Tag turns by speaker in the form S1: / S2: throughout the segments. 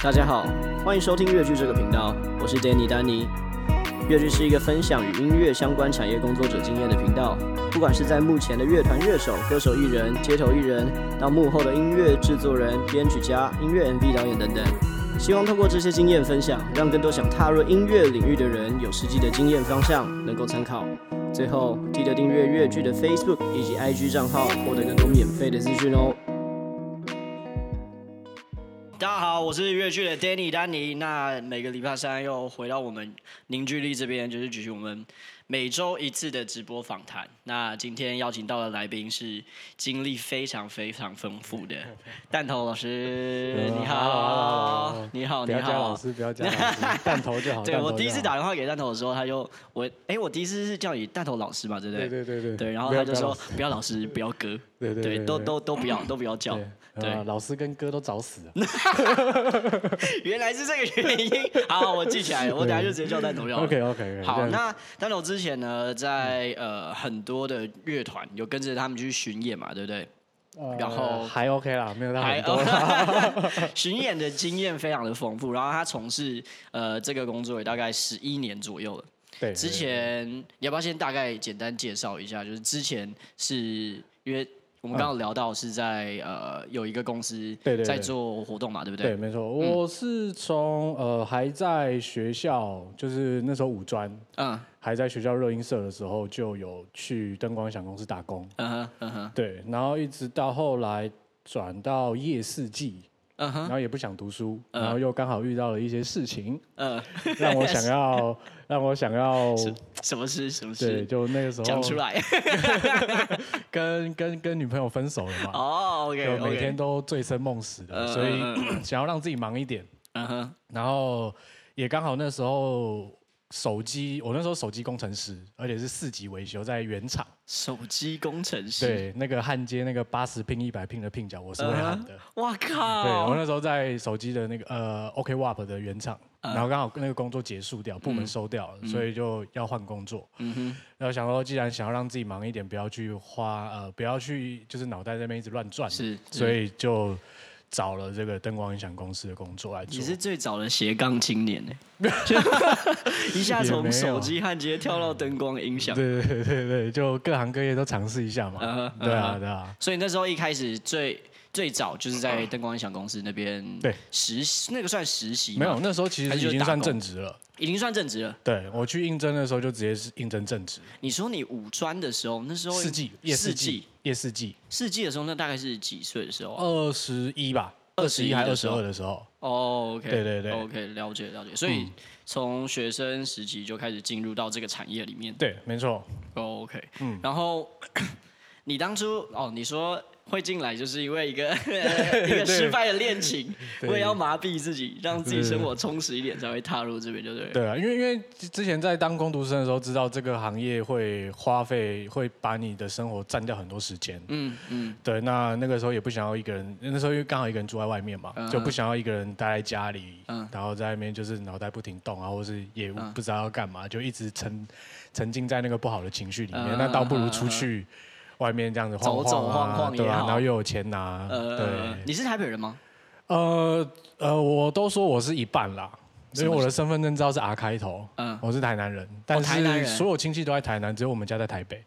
S1: 大家好，欢迎收听乐剧这个频道，我是 Danny 丹尼。乐剧是一个分享与音乐相关产业工作者经验的频道，不管是在幕前的乐团乐手、歌手艺人、街头艺人，到幕后的音乐制作人、编曲家、音乐 MV 导演等等，希望透过这些经验分享，让更多想踏入音乐领域的人有实际的经验方向，能够参考。最后，记得订阅乐剧的 Facebook 以及 IG 账号，获得更多免费的资讯哦。我是越剧的 Danny 丹尼。那每个礼拜三又回到我们凝聚力这边，就是举行我们每周一次的直播访谈。那今天邀请到的来宾是经历非常非常丰富的 弹头老师。你好，你好，你好。不要叫老师，不要叫头就好。对，我第一次打电话给弹头的时候，他就我哎、欸，我第一次是叫你弹头老师嘛，对不对？对对对对。对，然后他就说不要老师，不要哥。对对对，都都都不要，都不要叫。对，老师跟哥都找死了。原来是这个原因。好，我记起来了，我等下就直接叫弹头要。OK OK。好，那弹头之前呢，在呃很多的乐团有跟着他们去巡演嘛，对不对？然后还 OK 啦，没有到很多。巡演的经验非常的丰富，然后他从事呃这个工作也大概十一年左右了。对。之前你要不要先大概简单介绍一下？就是之前是因为。我们刚刚聊到是在呃有一个公司在做活动嘛，对不对？对，没错。我是从呃还在学校，就是那时候五专，嗯，还在学校热音社的时候，就有去灯光音响公司打工，嗯哼，嗯哼，对。然后一直到后来转到夜市季，嗯哼，然后也不想读书，然后又刚好遇到了一些事情，嗯，让我想 要。让我想要什么事？什么事？对，就那个时候讲出来。跟跟跟女朋友分手了嘛？哦，OK，就每天都醉生梦死的，所以想要让自己忙一点。嗯哼。然后也刚好那时候手机，我那时候手机工程师，而且是四级维修，在原厂。手机工程师。对，那个焊接那个八十拼一百拼的拼角，我是会焊的。哇靠！对，我那时候在手机的那个呃 OK WAP 的原厂。然后刚好那个工作结束掉，部门收掉了，所以就要换工作。嗯哼。然后想说，既然想要让自己忙一点，不要去花呃，不要去就是脑袋在那边一直乱转。是。所以就找了这个灯光音响公司的工作来做。你是最早的斜杠青年呢，一下从手机焊接跳到灯光音响。对对对对，就各行各业都尝试一下嘛。对啊对啊。所以那时候一开始最。最早就是在灯光音响公司那边对实习，那个算实习？没有，那时候其实已经算正职了，已经算正职了。对，我去应征的时候就直接是应征正职。你说你五专的时候，那时候四季夜四季夜四季四季的时候，那大概是几岁的时候？二十一吧，二十一还是二十二的时候？哦，OK，对对对，OK，了解了解。所以从学生时期就开始进入到这个产业里面。对，没错。OK，嗯，然后 你当初哦，你说。会进来就是因为一个 一个失败的恋情，我也要麻痹自己，让自己生活充实一点，才会踏入这边，就对。对啊，因为因为之前在当工读生的时候，知道这个行业会花费，会把你的生活占掉很多时间。嗯嗯。对，那那个时候也不想要一个人，那时候因为刚好一个人住在外面嘛，就不想要一个人待在家里，然后在那边就是脑袋不停动啊，或是也不知道要干嘛，就一直沉沉浸在那个不好的情绪里面。那倒不如出去。外面这样子晃晃啊，走走晃晃对啊，然后又有钱拿。呃，对。你是台北人吗？呃呃，我都说我是一半啦，因为我的身份证照是 R 开头。嗯，我是台南人，但是所有亲戚都在台南，只有我们家在台北。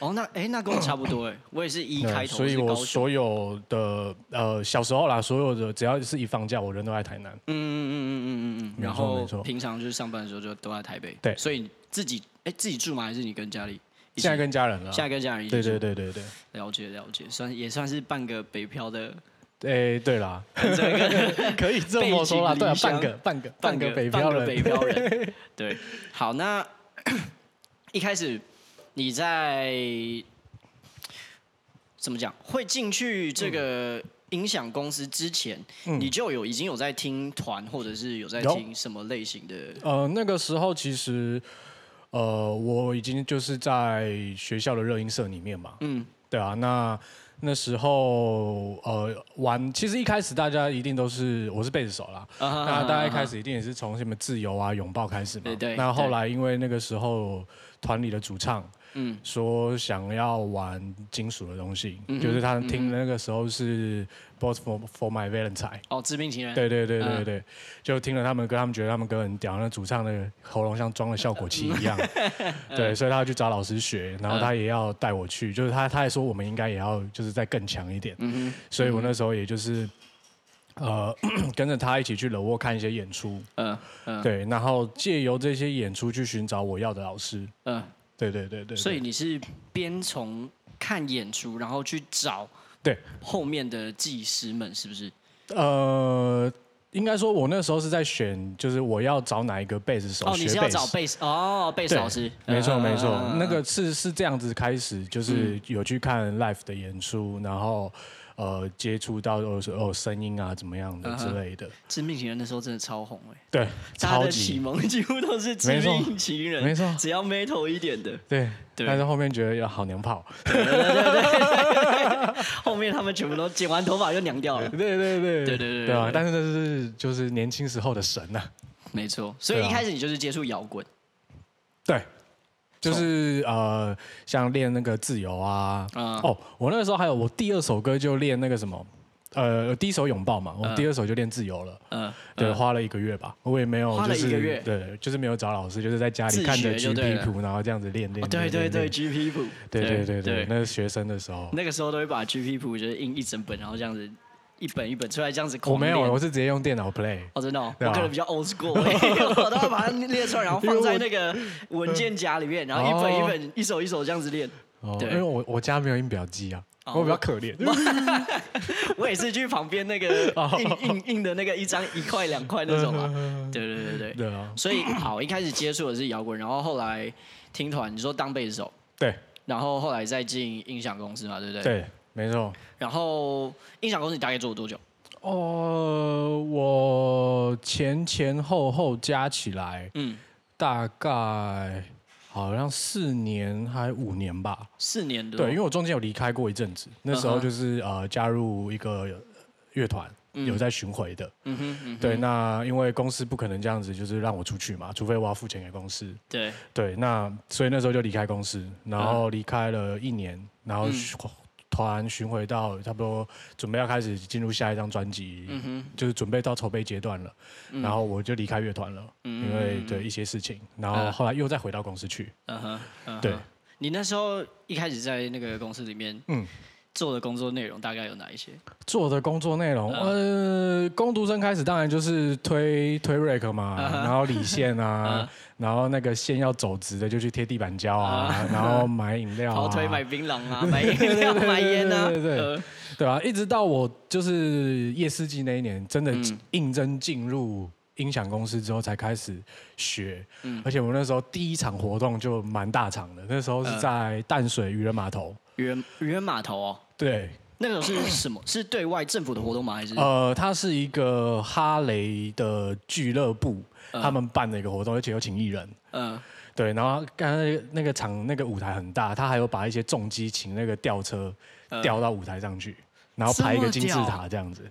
S1: 哦，那哎，那跟我差不多哎，我也是一开头。所以我所有的呃小时候啦，所有的只要是一放假，我人都在台南。嗯嗯嗯嗯嗯嗯嗯。然后平常就是上班的时候就都在台北。对，所以自己哎自己住吗？还是你跟家里？现在跟家人了。现在跟家人一起住。对对对对对。了解了解，算也算是半个北漂的。哎，对啦，可以这么说啦，对啊，半个半个半个北漂人。北漂人。对，好，那 一开始你在怎么讲？会进去这个音响公司之前，你就有已经有在听团，或者是有在听什么类型的？呃，那个时候其实。呃，我已经就是在学校的热音社里面嘛，嗯，对啊，那那时候呃玩，其实一开始大家一定都是我是贝斯手啦，那大家一开始一定也是从什么自由啊、拥抱开始嘛，对对。那后来因为那个时候团里的主唱
S2: 嗯，说想要玩金属的东西，嗯、就是他听那个时候是 Boss for for My Valentine
S1: 哦，致命情人，
S2: 对对对对对，嗯、就听了他们歌，他们觉得他们歌很屌，那主唱的喉咙像装了效果器一样，嗯、对，所以他要去找老师学，然后他也要带我去，就是他他还说我们应该也要就是再更强一点，嗯哼，所以我那时候也就是。呃，跟着他一起去楼沃看一些演出，嗯嗯，对，然后借由这些演出去寻找我要的老师，嗯，对对对对。
S1: 所以你是边从看演出，然后去找对后面的技师们，是不是？
S2: 呃，应该说，我那时候是在选，就是我要找哪一个贝斯手。
S1: 哦，你是要找贝斯哦，贝斯老师，
S2: 没错没错，那个是是这样子开始，就是有去看 live 的演出，然后。呃，接触到有有声音啊，怎么样的之类的。
S1: 致命情人那时候真的超红哎。
S2: 对，
S1: 他的启蒙几乎都是致命情人，
S2: 没错，
S1: 只要 metal 一点的。
S2: 对，但是后面觉得要好娘炮。
S1: 对对对。后面他们全部都剪完头发就娘掉了。
S2: 对对对对
S1: 对对
S2: 对啊！但是那是就是年轻时候的神呐。
S1: 没错，所以一开始你就是接触摇滚。
S2: 对。就是呃，像练那个自由啊，嗯、哦，我那个时候还有我第二首歌就练那个什么，呃，第一首拥抱嘛，我第二首就练自由了，嗯，对，花了一个月吧，我也没有，就是，花了一个月，对，就是没有找老师，就是在家里看着 GP 谱，然后这样子练练，
S1: 对对对，GP 谱，
S2: 对对对对，那是学生的时候，
S1: 那个时候都会把 GP 谱就是印一整本，然后这样子。一本一本出来这样子，我
S2: 没有，我是直接用电脑 play。
S1: 哦，真的，我个人比较 old school，我都要把它列出来，然后放在那个文件夹里面，然后一本一本、一首一首这样子练。
S2: 哦，因为我我家没有印表机啊，我比较可怜。
S1: 我 也是去旁边那个印印印的那个一张一块两块那种啊。对对对对。对啊。所以好，一开始接触的是摇滚，然后后来听团，你说当贝斯手。
S2: 对。
S1: 然后后来再进音响公司嘛，对不对？
S2: 对。没错，然
S1: 后音响公司你大概做了多久？
S2: 呃，我前前后后加起来，嗯，大概好像四年还五年吧。
S1: 四年的。
S2: 对，因为我中间有离开过一阵子，那时候就是呃加入一个乐团，有在巡回的。嗯哼，嗯哼。对，那因为公司不可能这样子，就是让我出去嘛，除非我要付钱给公司。
S1: 对。
S2: 对，那所以那时候就离开公司，然后离开了一年，然后。团巡回到差不多准备要开始进入下一张专辑，就是准备到筹备阶段了，嗯、然后我就离开乐团了，嗯、因为对一些事情，然后后来又再回到公司去。对。
S1: 你那时候一开始在那个公司里面，嗯。做的工作内容大概有哪一些？
S2: 做的工作内容，呃，工读生开始当然就是推推 rack 嘛，然后理线啊，然后那个线要走直的就去贴地板胶啊，然后买饮料啊，
S1: 跑腿买槟榔啊，买饮料买烟啊，对对
S2: 对啊，一直到我就是夜世纪那一年，真的应征进入音响公司之后才开始学，而且我那时候第一场活动就蛮大场的，那时候是在淡水渔人码头。
S1: 渔人渔人码头哦，
S2: 对，
S1: 那个是什么？是对外政府的活动吗？还是？
S2: 呃，它是一个哈雷的俱乐部，嗯、他们办的一个活动，而且有请艺人。嗯，对，然后刚才那个场那个舞台很大，他还有把一些重机请那个吊车吊到舞台上去，然后排一个金字塔这样子。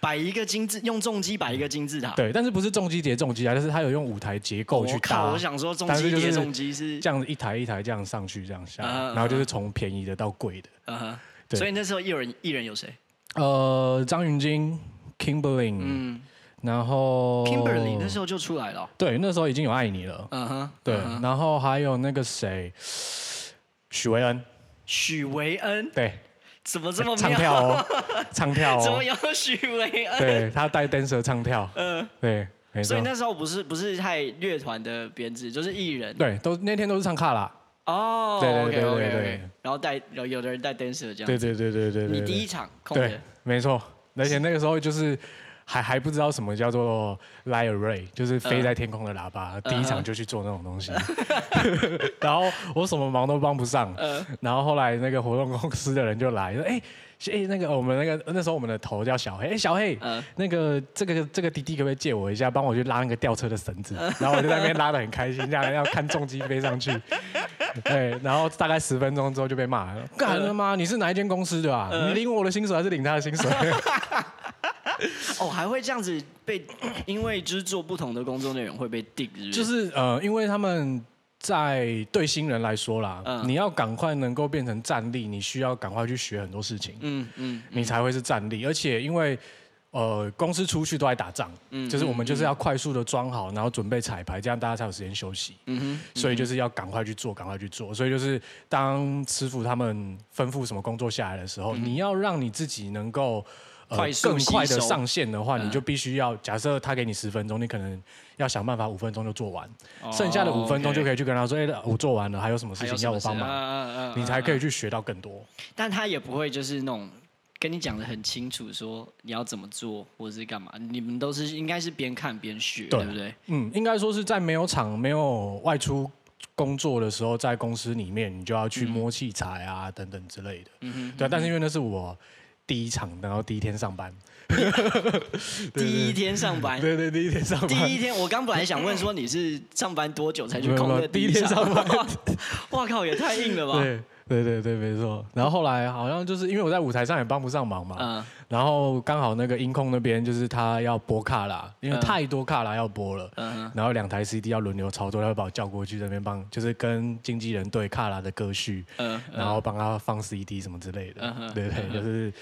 S1: 摆一个金字，用重机摆一个金字塔。
S2: 对，但是不是重机叠重机啊？就是他有用舞台结构去搭。
S1: 我想说重机叠重机是
S2: 这样子一台一台这样上去，这样下，然后就是从便宜的到贵的。嗯哼。
S1: 所以那时候艺人艺人有谁？
S2: 呃，张芸京，Kimberly，嗯，然后
S1: Kimberly 那时候就出来了。
S2: 对，那时候已经有爱你了。嗯哼。对，然后还有那个谁，许维恩。
S1: 许维恩。
S2: 对。
S1: 怎么这么
S2: 唱跳哦？唱跳哦？
S1: 怎么有许维恩？
S2: 对，他带 dancer 唱跳。嗯，对，没错。
S1: 所以那时候不是不是太乐团的编制，就是艺人。
S2: 对，都那天都是唱卡拉。
S1: 哦，对对对对对。然后带有有的人带 dancer 这样。
S2: 对对对对对。
S1: 你第一场空
S2: 对，没错。而且那个时候就是。还还不知道什么叫做 light array，就是飞在天空的喇叭。第一场就去做那种东西，然后我什么忙都帮不上。然后后来那个活动公司的人就来说：“哎，哎，那个我们那个那时候我们的头叫小黑，哎，小黑，那个这个这个弟弟可不可以借我一下，帮我去拉那个吊车的绳子？”然后我就在那边 拉的很开心，这样要看重机飞上去。对，然后大概十分钟之后就被骂了：“干了吗？你是哪一间公司的啊？你领我的薪水还是领他的薪水？”
S1: 哦，还会这样子被，因为就是做不同的工作内容会被定，是是？
S2: 就是呃，因为他们在对新人来说啦，
S1: 嗯
S2: 你要赶快能够变成战力，你需要赶快去学很多事情，
S1: 嗯嗯，
S2: 你才会是战力。而且因为呃公司出去都在打仗，
S1: 嗯
S2: 就是我们就是要快速的装好，然后准备彩排，这样大家才有时间休息。
S1: 嗯哼，
S2: 所以就是要赶快去做，赶快去做。所以就是当师傅他们吩咐什么工作下来的时候，你要让你自己能够。呃
S1: 快速
S2: 更快的上线的话，
S1: 嗯
S2: 你就必须要假设他给你十分钟，你可能要想办法五分钟就做完，
S1: 哦
S2: 剩下的五分钟就可
S1: 以
S2: 以去跟他说：“哎、我做完了，还有什么事情要我帮忙？”
S1: 忙
S2: 你才可以
S1: 去。
S2: 学到更多。
S1: 但他也不会就是那种跟你讲的很清楚，说你要怎么做或者是干嘛。你们都是应该是边看边学，
S2: 对
S1: 对不对？
S2: 嗯，应该说是在没有厂、没有外出工作的时候，在公司里面，你就要去摸器材啊、等等之类的。
S1: 嗯哼，
S2: 对啊，但是因为那是我第一场，然后第一天上班。
S1: 第一天上班，
S2: 对对，第一天上班。
S1: 第一天，我刚本来想问说你是上班多久才去空的
S2: 第一天上班，
S1: 哇靠，也太硬了吧？
S2: 对对对对，没错。然后后来好像就是因为我在舞台上也帮不上忙嘛，
S1: 嗯。
S2: 然后刚好那个音控那边就是他要播卡拉，因为
S1: 嗯
S2: 太多卡拉要播了，
S1: 嗯。哼。
S2: 然后两台 CD 要轮流操作，他会把我叫过去那边帮，就是跟经纪人对卡拉的歌序，
S1: 嗯，
S2: 然后帮他放 CD 什么之类的。
S1: 嗯哼，对对
S2: 就是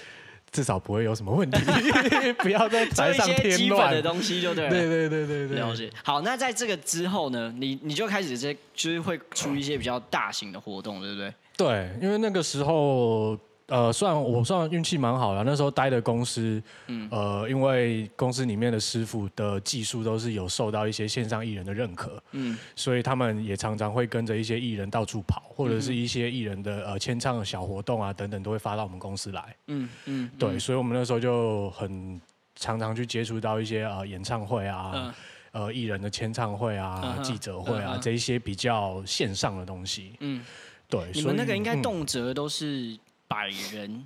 S2: 至少不会有什么问题，不要在
S1: 做一
S2: 台上添
S1: 些基本
S2: 乱。
S1: 的东西就对了。
S2: 对对对对对，
S1: 了解。好，那在这个之后呢，你你就开始这就是会出一些比较大型的活动，对不对？
S2: 对，因为那个时候，呃，算我算运气蛮好的，那时候待的公司，
S1: 嗯。
S2: 呃，因为公司里面的师傅的技术都是有受到一些线上艺人的认可，
S1: 嗯。
S2: 所以他们也常常会跟着一些艺人到处跑，或者是一些艺人的呃签唱的小活动啊等等，都会发到我们公司来。
S1: 嗯嗯，
S2: 对，所以我们那时候就很常常去接触到一些呃演唱会啊。
S1: 嗯。
S2: 呃，艺人的签唱会啊、记者会啊，这一些比较线上的东西，
S1: 嗯，
S2: 对，
S1: 你
S2: 所以
S1: 们那个应该
S2: 嗯。
S1: 动辄都是百人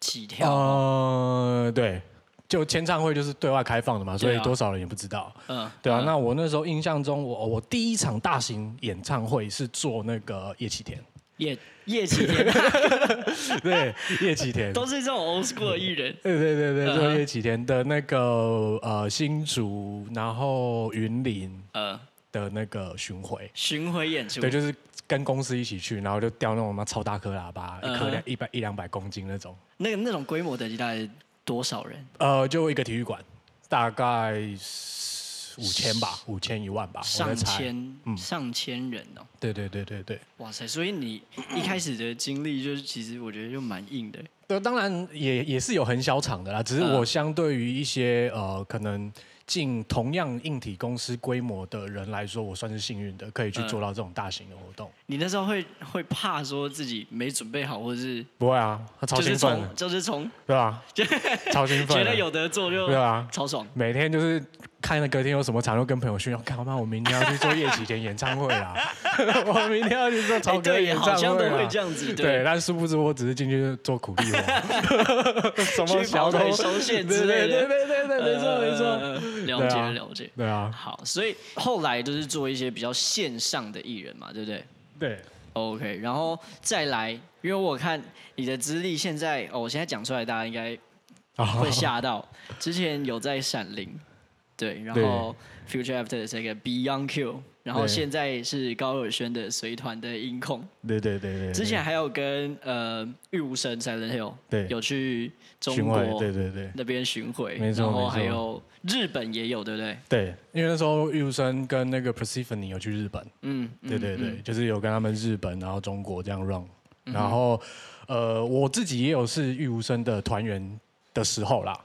S1: 起跳。哦。
S2: 呃，对，就签唱会就是对外开放的嘛，所以多少人也不知道。
S1: 嗯，
S2: 对啊，
S1: 嗯。
S2: 那我那时候印象中，我我第一场大型演唱会是做那个叶启田，
S1: 叶叶启田。
S2: 对，叶启田，
S1: 都是这种 old school 的艺人。
S2: 对对对对，
S1: 嗯。
S2: 做叶启田的那个呃新竹，然后云林。
S1: 呃，
S2: 的那个巡回，
S1: 巡回演出。
S2: 对，就是跟公司一起去，然后就调那种什么超大颗喇叭，一颗
S1: 嗯
S2: 两一百一两百公斤那种，
S1: 那个那种规模等级大概多少人？
S2: 呃，就一个体育馆，大概五千吧，五千一万吧，我
S1: 上。千，
S2: 嗯
S1: 上千人哦。
S2: 对对对对对，
S1: 哇塞！所以你一开始的经历就是，其实我觉得就蛮硬的。
S2: 对，当然也也是有很小场的啦，只是
S1: 嗯
S2: 我相对于一些呃可能进同样硬体公司规模的人来说，我算是幸运的，可以去
S1: 嗯
S2: 做到这种大型的活动。
S1: 你那时候会会怕说自己没准备好，或者是
S2: 不会啊，他超
S1: 就是
S2: 兴
S1: 奋就是从
S2: 对吧？超兴奋，
S1: 觉得有得做就
S2: 对啊，
S1: 超爽。
S2: 每天就是看了隔天有什么场，又跟朋友炫耀，看妈，我明天要去做叶启田演唱会啦，我明天要去做
S1: 哎，
S2: 超哥
S1: 对，
S2: 演唱
S1: 好像都会这样子，
S2: 对，，但殊不知我只是进去做苦力活，什
S1: 么跑
S2: 小都
S1: 腿收线之类的。
S2: 对对对对对，没错没错。
S1: 呃了解
S2: 啊
S1: 了解。
S2: 对啊，
S1: 好，所以后来就是做一些比较线上的艺人嘛，对不对
S2: 对
S1: ，？OK，然后再来，因为我看你的资历现在，哦，我现在讲出来，大家应该会吓到。之前有在闪灵，对，然后 Future After 的这个 Beyond Q，然后
S2: 对。
S1: 现在是高尔宣的随团的音控，
S2: 对对对对，
S1: 之前还有跟呃玉无声 Silent Hill
S2: 对。
S1: 有去中国
S2: 对对对。
S1: 那边巡回，
S2: 没错
S1: 然
S2: 后
S1: 还有日本也有，对不对？
S2: 对，因为那时候玉生跟那个 Persephone 有去日本，
S1: 嗯，嗯
S2: 对对对，
S1: 嗯
S2: 就是有跟他们日本，然后中国这样 run，然后呃我自己也有是玉无声的团员的时候啦，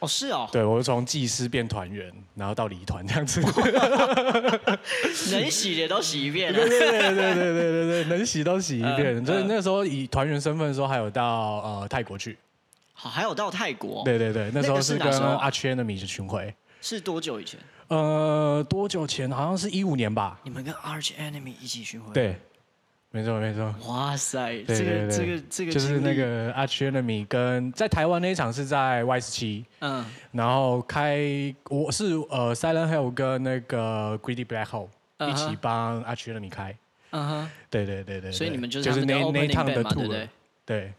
S1: 哦，是哦，
S2: 对我是从技师变团员，然后到离团这样子，
S1: 能洗的都洗一遍了
S2: 对。对对对对对对对，能洗都洗一遍。
S1: 嗯
S2: 就是
S1: 嗯
S2: 那时候以团员身份的时候，还有到呃泰国去。
S1: 好，还有到泰国，
S2: 对对对，那时候是跟 Arch Enemy 的巡回。
S1: 是多久以前？
S2: 呃，多久前？好像是一五年吧。
S1: 你们跟 Arch Enemy 一起巡回？，
S2: 对，没错没错。
S1: 哇塞，
S2: 这个
S1: 这个这个
S2: 就是那，个 Arch Enemy 跟在台湾那一场是在 Y 十七，
S1: 嗯。
S2: 然后开我是呃 Silent Hill 跟那个 Greedy Black Hole 一起帮 Arch Enemy 开。
S1: 嗯哼，
S2: 对对对对，
S1: 所以你们就
S2: 是
S1: 就是
S2: 那那一趟的，
S1: 对不
S2: tour
S1: 对。
S2: 对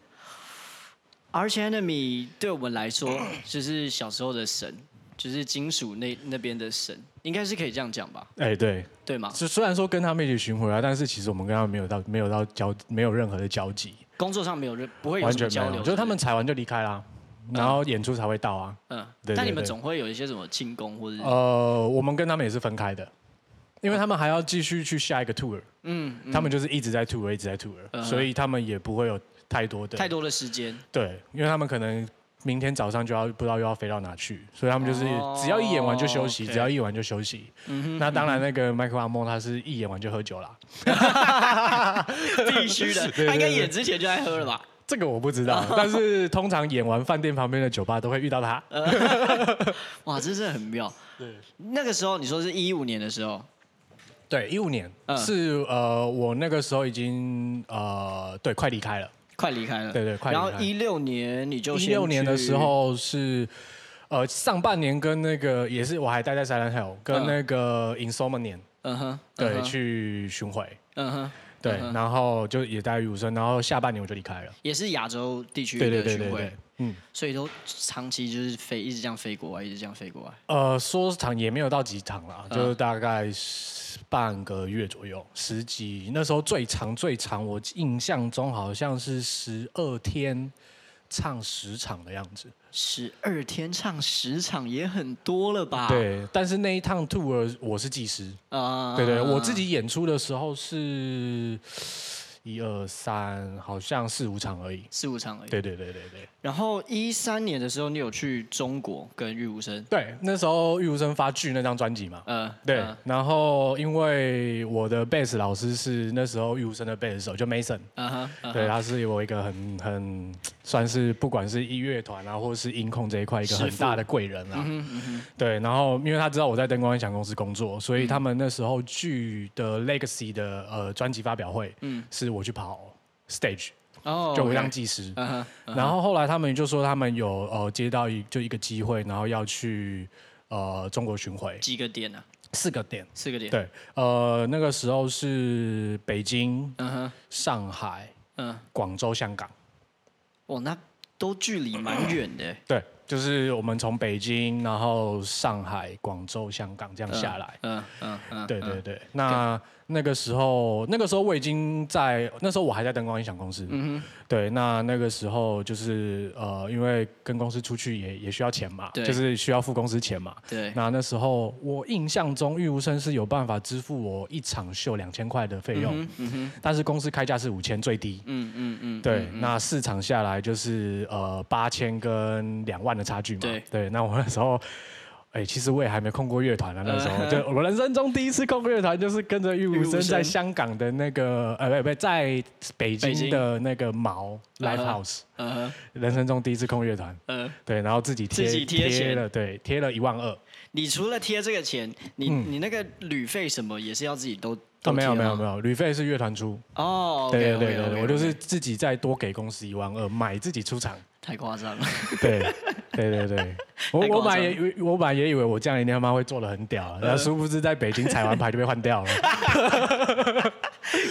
S1: ？Arch Enemy 对我们来说就是小时候的神，就是金属那那边的神，应该是可以这样讲吧？
S2: 哎、欸，对，
S1: 对吗？
S2: 虽虽然说跟他们一起巡回啊，但是其实我们跟他们没有到没有到交没有任何的交集，
S1: 工作上没有任不会有
S2: 完全
S1: 交流，
S2: 就是他们踩完就离开啦，然后演出才会到啊。嗯，对，对，对。
S1: 但你们总会有一些什么庆功或者？
S2: 呃，我们跟他们也是分开的，因为他们还要继续去下一个 tour。嗯，嗯他们就是一直在 tour，一直在 tour，、嗯、所以他们也不会有太多的
S1: 太多的时间。
S2: 对，因为他们可能。明天早上就要不知道又要飞到哪去，所以他们就是只要一演完就休息，oh. 只要一演完就休息。嗯。那当然，那个麦克阿梦他是一演完就喝酒了，
S1: 必须的。他应该演之前就在喝了吧？
S2: 这个我不知道，但是通常演完饭店旁边的酒吧都会遇到他。
S1: 哇，这是很妙。对。那个时候你说是一五年的时候？
S2: 对，一五年、嗯、是呃，我那个时候已经呃，对，快离开了。
S1: 快离开了，
S2: 对对，快。
S1: 然后一六年你就
S2: 一六年的时候是，呃，上半年跟那个也是我还待在 Silent Hill，跟那个 Insomnium，嗯哼，对，去巡回，嗯哼，对，然后就也待于武生，然后下半年我就离开了，
S1: 也是亚洲地区的巡回，对对对对，嗯，所以都长期就是飞，一直这样飞过来，一直这样飞过来。
S2: 呃，说长也没有到几场了，就大概。半个月左右，十几，那时候最长最长，我印象中好像是十二天唱十场的样子。
S1: 十二天唱十场也很多了吧？
S2: 对，但是那一趟 tour 我是技师啊，对对，我自己演出的时候是。一二三，好像四五场而已。
S1: 四五场而已。
S2: 对对对对对。
S1: 然后一三年的时候，你有去中国跟玉无声？
S2: 对，那时候玉无声发剧那张专辑嘛。嗯。对。然后因为我的贝斯老师是那时候玉无声的贝斯手，就 Mason。嗯哼。对，他是我一个很很算是不管是音乐团啊，或者是音控这一块一个很大的贵人啊。嗯嗯。对，然后因为他知道我在灯光音响公司工作，所以他们那时候剧的 Legacy 的呃专辑发表会，嗯，是。我去跑 stage，哦，就我当技师。然后后来他们就说他们有呃接到一就一个机会，然后要去呃中国巡回。
S1: 几个点呢？
S2: 四个点。
S1: 四个点。
S2: 对，呃那个时候是北京、上海、嗯、广州、香港。
S1: 哦，那都距离蛮远的。
S2: 对，就是我们从北京，然后上海、广州、香港这样下来。嗯嗯嗯。对对对，那。那个时候，那个时候我已经在，那时候我还在灯光音响公司。嗯哼。对，那那个时候就是呃，因为跟公司出去也也需要钱嘛，对就是需要付公司钱嘛。对。那那时候我印象中，玉无声是有办法支付我一场秀两千块的费用。嗯嗯哼。但是公司开价是五千最低。嗯嗯嗯。对，那市场下来就是呃八千跟两万的差距嘛。对。对，那我那时候。哎、欸，其实我也还没控过乐团呢。那时候 就我人生中第一次控乐团，就是跟着玉无声在香港的那个呃，不不，在北京的那个毛 Live House，人生中第一次控乐团。嗯，对，然后自己贴自己贴贴了，对，贴了一万二。
S1: 你除了贴这个钱，你、嗯、你那个旅费什么也是要自己都
S2: 没有没有没有，旅费是乐团出。哦，对对对对，我就是自己再多给公司一万二，买自己出场。
S1: 太夸张了。
S2: 对对对对，我我本来也我本来也以为我这样一定他妈会做的很屌，然后殊不知在北京彩完牌就被换掉了。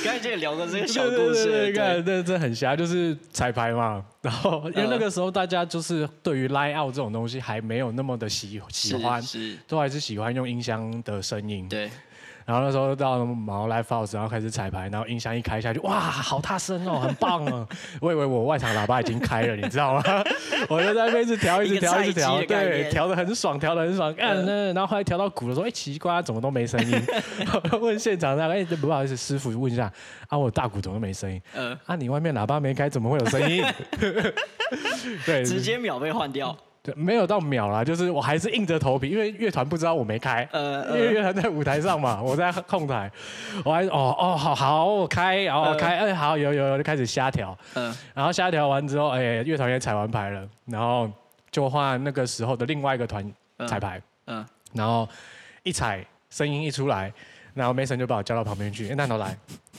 S1: 刚才这个聊的这个小故事，
S2: 对，看这这很瞎，就是彩排嘛。然后因为那个时候大家就是对于 line out 这种东西还没有那么的喜喜欢，都还是喜欢用音箱的声音。对。然后那时候到毛 Live House，然后开始彩排，然后音箱一开下去，哇，好大声哦，很棒哦！我以为我外场喇叭已经开了，你知道吗？我就在那边一直调，一直调，一直调，对，调的很爽，调的很爽。嗯，嗯然后后来调到鼓的时候，哎，奇怪，怎么都没声音？问现场那个，哎，不好意思，师傅问一下，啊，我大鼓怎么都没声音？嗯，啊，你外面喇叭没开，怎么会有声音？对，
S1: 直接秒被换掉。
S2: 没有到秒啦，就是我还是硬着头皮，因为乐团不知道我没开，呃呃、因为乐团在舞台上嘛，我在控台，我还哦哦好好我开，然后开，哎、呃、好有有有就开始瞎调，嗯、然后瞎调完之后，哎乐团也彩完牌了，然后就换那个时候的另外一个团彩排，嗯嗯、然后一踩声音一出来，然后 Mason 就把我叫到旁边去，哎，那头来。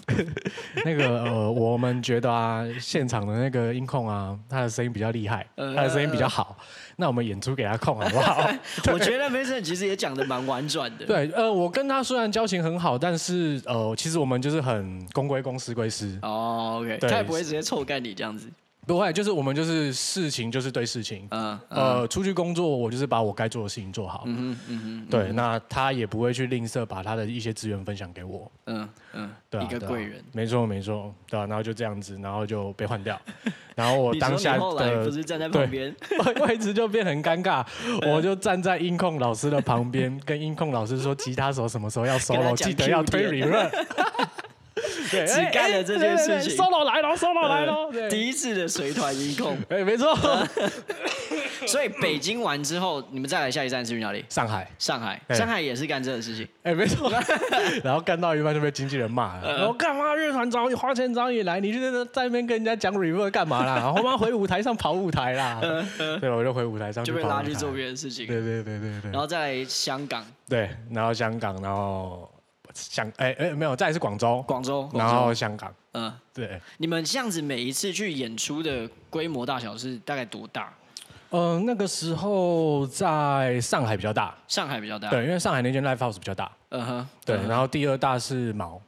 S2: 那个呃，我们觉得啊，现场的那个音控啊，他的声音比较厉害，他的声音比较好。那我们演出给他控好不好？
S1: 我觉得 Mason 其实也讲的蛮婉转的。
S2: 对，呃，我跟他虽然交情很好，但是呃，其实我们就是很公归公，私归私。哦，OK，
S1: 对他也不会直接臭干你这样子。
S2: 不会，就是我们就是事情就是对事情，嗯，呃，出去工作我就是把我该做的事情做好，嗯嗯，嗯，对，那他也不会去吝啬把他的一些资源分享给我，嗯嗯，对，一个贵人，没错没错，对啊，然后就这样子，然后就被换掉，然后我当下的
S1: 不是站在旁边，
S2: 位置就变很尴尬，我就站在音控老师的旁边，跟音控老师说吉他手什么时候要 solo，记得要推 reverb。
S1: 对，只干了这件事情
S2: ，solo 来了，solo 来了，
S1: 第一次的随团音控，
S2: 哎，没错。
S1: 所以北京完之后，你们再来下一站是去哪里？
S2: 上海，
S1: 上海，上海也是干这个事情，
S2: 哎，没错。然后干到一半就被经纪人骂了，我干嘛乐团找你花钱找你来，你就在那边跟人家讲 reverb 干嘛啦？我们回舞台上跑舞台啦。对，我就回舞台上，
S1: 就被拉去做别的事情。
S2: 对对对对对。
S1: 然后再来香港，
S2: 对，然后香港，然后。香哎哎没有，再是广州，
S1: 广州，
S2: 然后香港，嗯，对。
S1: 你们这样子每一次去演出的规模大小是大概多大？
S2: 嗯，那个时候在上海比较大，
S1: 上海比较大，
S2: 对，因为上海那间 live house 比较大，嗯哼，对。然后第二大是毛，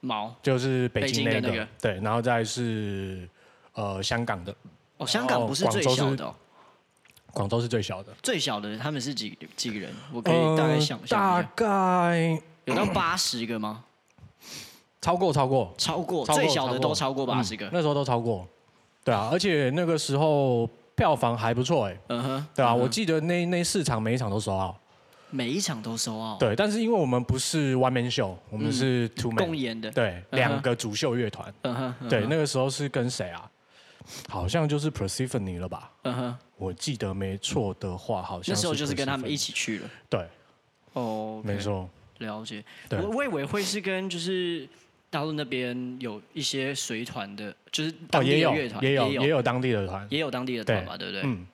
S1: 毛。
S2: 就是北京那个，对，然后再是呃香港的，
S1: 哦，香港不是最小的，
S2: 广州是最小的，
S1: 最小的他们是几几个人？我可以大概想象
S2: 大概。
S1: 有到八十个吗？
S2: 超过，超过，
S1: 超过，最小的都超过八十个。
S2: 那时候都超过，对啊，而且那个时候票房还不错哎，嗯哼，对啊，我记得那那四场每一场都收奥，
S1: 每一场都收奥。
S2: 对，但是因为我们不是 one man show，我们是 two man
S1: 共演的，
S2: 对，两个主秀乐团，嗯哼，对，那个时候是跟谁啊？好像就是 Persephone 了吧？嗯哼，我记得没错的话，好像
S1: 那时候就是跟他们一起去了，
S2: 对，哦，没错。
S1: 了解，我我以为会是跟就是大陆那边有一些随团的，就是当地的乐团，
S2: 也有也有当地的团，
S1: 也有当地的团嘛，对不对？嗯。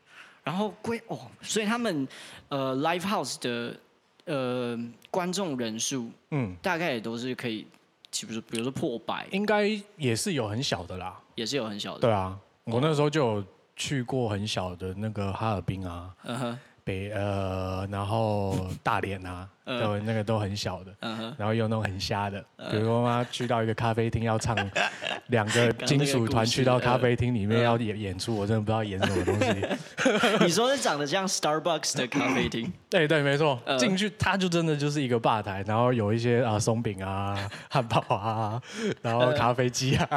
S1: 然后归哦，所以他们呃 live house 的呃观众人数，嗯，大概也都是可以，岂不是比如说破百，
S2: 应该也是有很小的啦，
S1: 也是有很小的。
S2: 对啊，我那时候就有去过很小的那个哈尔滨啊。嗯哼。北呃，然后大连啊，都那个都很小的，然后又那种很瞎的，比如说妈去到一个咖啡厅要唱，两个金属团去到咖啡厅里面要演演出，我真的不知道演什么东
S1: 西。你说是长得像 Starbucks 的咖啡厅？
S2: 对对，没错，进去它就真的就是一个吧台，然后有一些啊松饼啊、汉堡啊，然后咖啡机啊，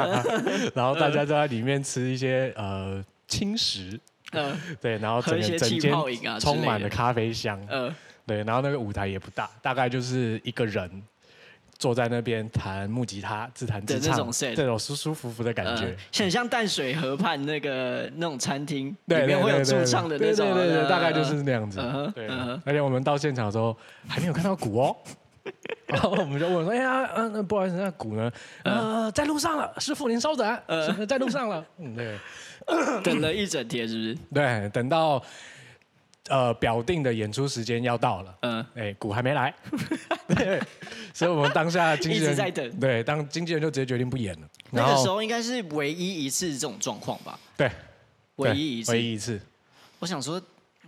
S2: 然后大家都在里面吃一些呃轻食。嗯，对，然后整个整间充满了咖啡香。嗯，对，然后那个舞台也不大，大概就是一个人坐在那边弹木吉他自弹自唱，这种舒舒服服的感觉，
S1: 很像淡水河畔那个那种餐厅里面会有驻唱的那种，
S2: 对对对，大概就是那样子。对，而且我们到现场的时候还没有看到鼓哦，然后我们就问说：“哎呀，嗯，那不好意思，那鼓呢？呃，在路上了，师傅您稍等，呃，在路上了。”嗯，对。
S1: 等了一整天，是不是？
S2: 对，等到呃表定的演出时间要到了，嗯，哎，鼓还没来，对，所以我们当下经纪人
S1: 一直在等，
S2: 对，当经纪人就直接决定不演了。
S1: 那个时候应该是唯一一次这种状况吧？
S2: 对，
S1: 唯一一次，
S2: 唯一一次。
S1: 我想说。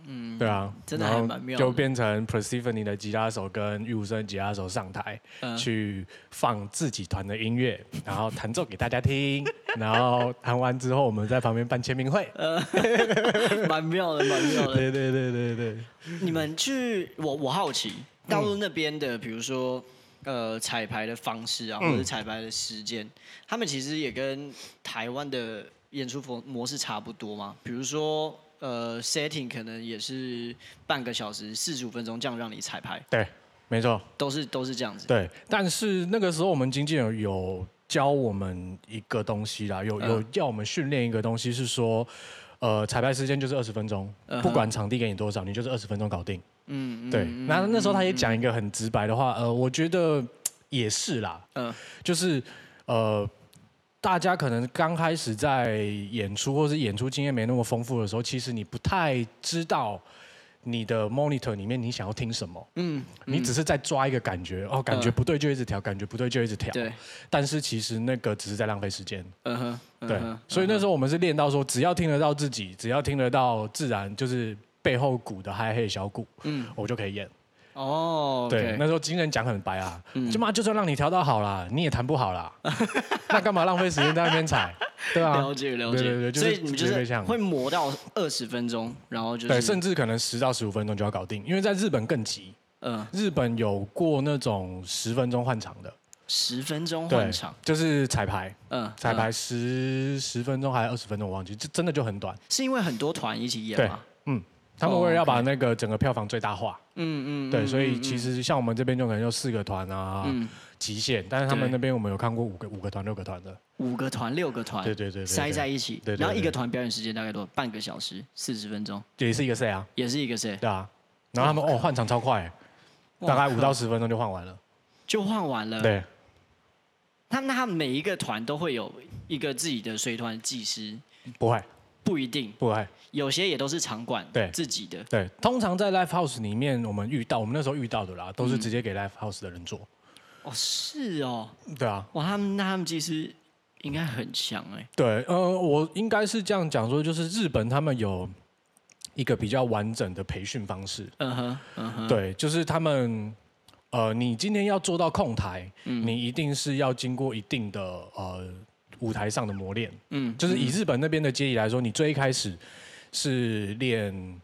S1: 嗯，
S2: 对啊，
S1: 真的还蛮妙，
S2: 就变成 Persephone 的吉他手跟玉武生吉他手上台，嗯、去放自己团的音乐，然后弹奏给大家听，然后弹完之后，我们在旁边办签名会，呃，
S1: 蛮妙的，蛮妙的。
S2: 对对对对对。
S1: 你们去，我我好奇，大陆那边的，比如说呃彩排的方式啊，或者彩排的时间，嗯、他们其实也跟台湾的演出模模式差不多吗？比如说。呃，setting 可能也是半个小时，四十五分钟这样让你彩排。
S2: 对，没错，
S1: 都是都是这样子。
S2: 对，但是那个时候我们经纪人有教我们一个东西啦，有有要我们训练一个东西，是说，呃，彩排时间就是二十分钟，不管场地给你多少，你就是二十分钟搞定。嗯，对。那那时候他也讲一个很直白的话，呃，我觉得也是啦，嗯，就是呃。大家可能刚开始在演出，或是演出经验没那么丰富的时候，其实你不太知道你的 monitor 里面你想要听什么。嗯，你只是在抓一个感觉，哦，感觉不对就一直调，感觉不对就一直调。对。但是其实那个只是在浪费时间。嗯哼。对。所以那时候我们是练到说，只要听得到自己，只要听得到自然，就是背后鼓的 hi hat 小鼓，嗯，我就可以演。哦，对，那时候经人讲很白啊，就嘛就算让你调到好了，你也弹不好啦，那干嘛浪费时间在那边踩？对啊，
S1: 了解了解。
S2: 对对对，就是、
S1: 所以你们就是会磨到二十分钟，然后就是
S2: 对，甚至可能十到十五分钟就要搞定，因为在日本更急。嗯，日本有过那种十分钟换场的。
S1: 十分钟换场，
S2: 就是彩排，嗯，彩排十十分钟还是二十分钟，我忘记，这真的就很短。
S1: 是因为很多团一起演吗？
S2: 嗯，他们为了要把那个整个票房最大化，嗯嗯，对，所以其实像我们这边就可能就四个团啊，极限，但是他们那边我们有看过五个五个团六个团的，
S1: 五个团六个团，
S2: 对对对，
S1: 塞在一起，然后一个团表演时间大概多少？半个小时，四十分钟，
S2: 也是一个 set 啊，
S1: 也是一个 set，
S2: 对啊，然后他们哦换场超快，大概五到十分钟就换完了，
S1: 就换完了，
S2: 对。
S1: 他那他每一个团都会有一个自己的随团技师？
S2: 不会，
S1: 不一定，
S2: 不会，
S1: 有些也都是场馆对自己的。
S2: 对，通常在 live house 里面，我们遇到我们那时候遇到的啦，都是直接给 live house 的人做。
S1: 哦，是哦。
S2: 对啊。
S1: 哇，他们那他们其实应该很强哎。
S2: 对，呃，我应该是这样讲说，就是日本他们有一个比较完整的培训方式。嗯哼，嗯哼。对，就是他们。呃，你今天要做到控台，嗯、你一定是要经过一定的呃舞台上的磨练。嗯，就是以日本那边的阶级来说，你最一开始是练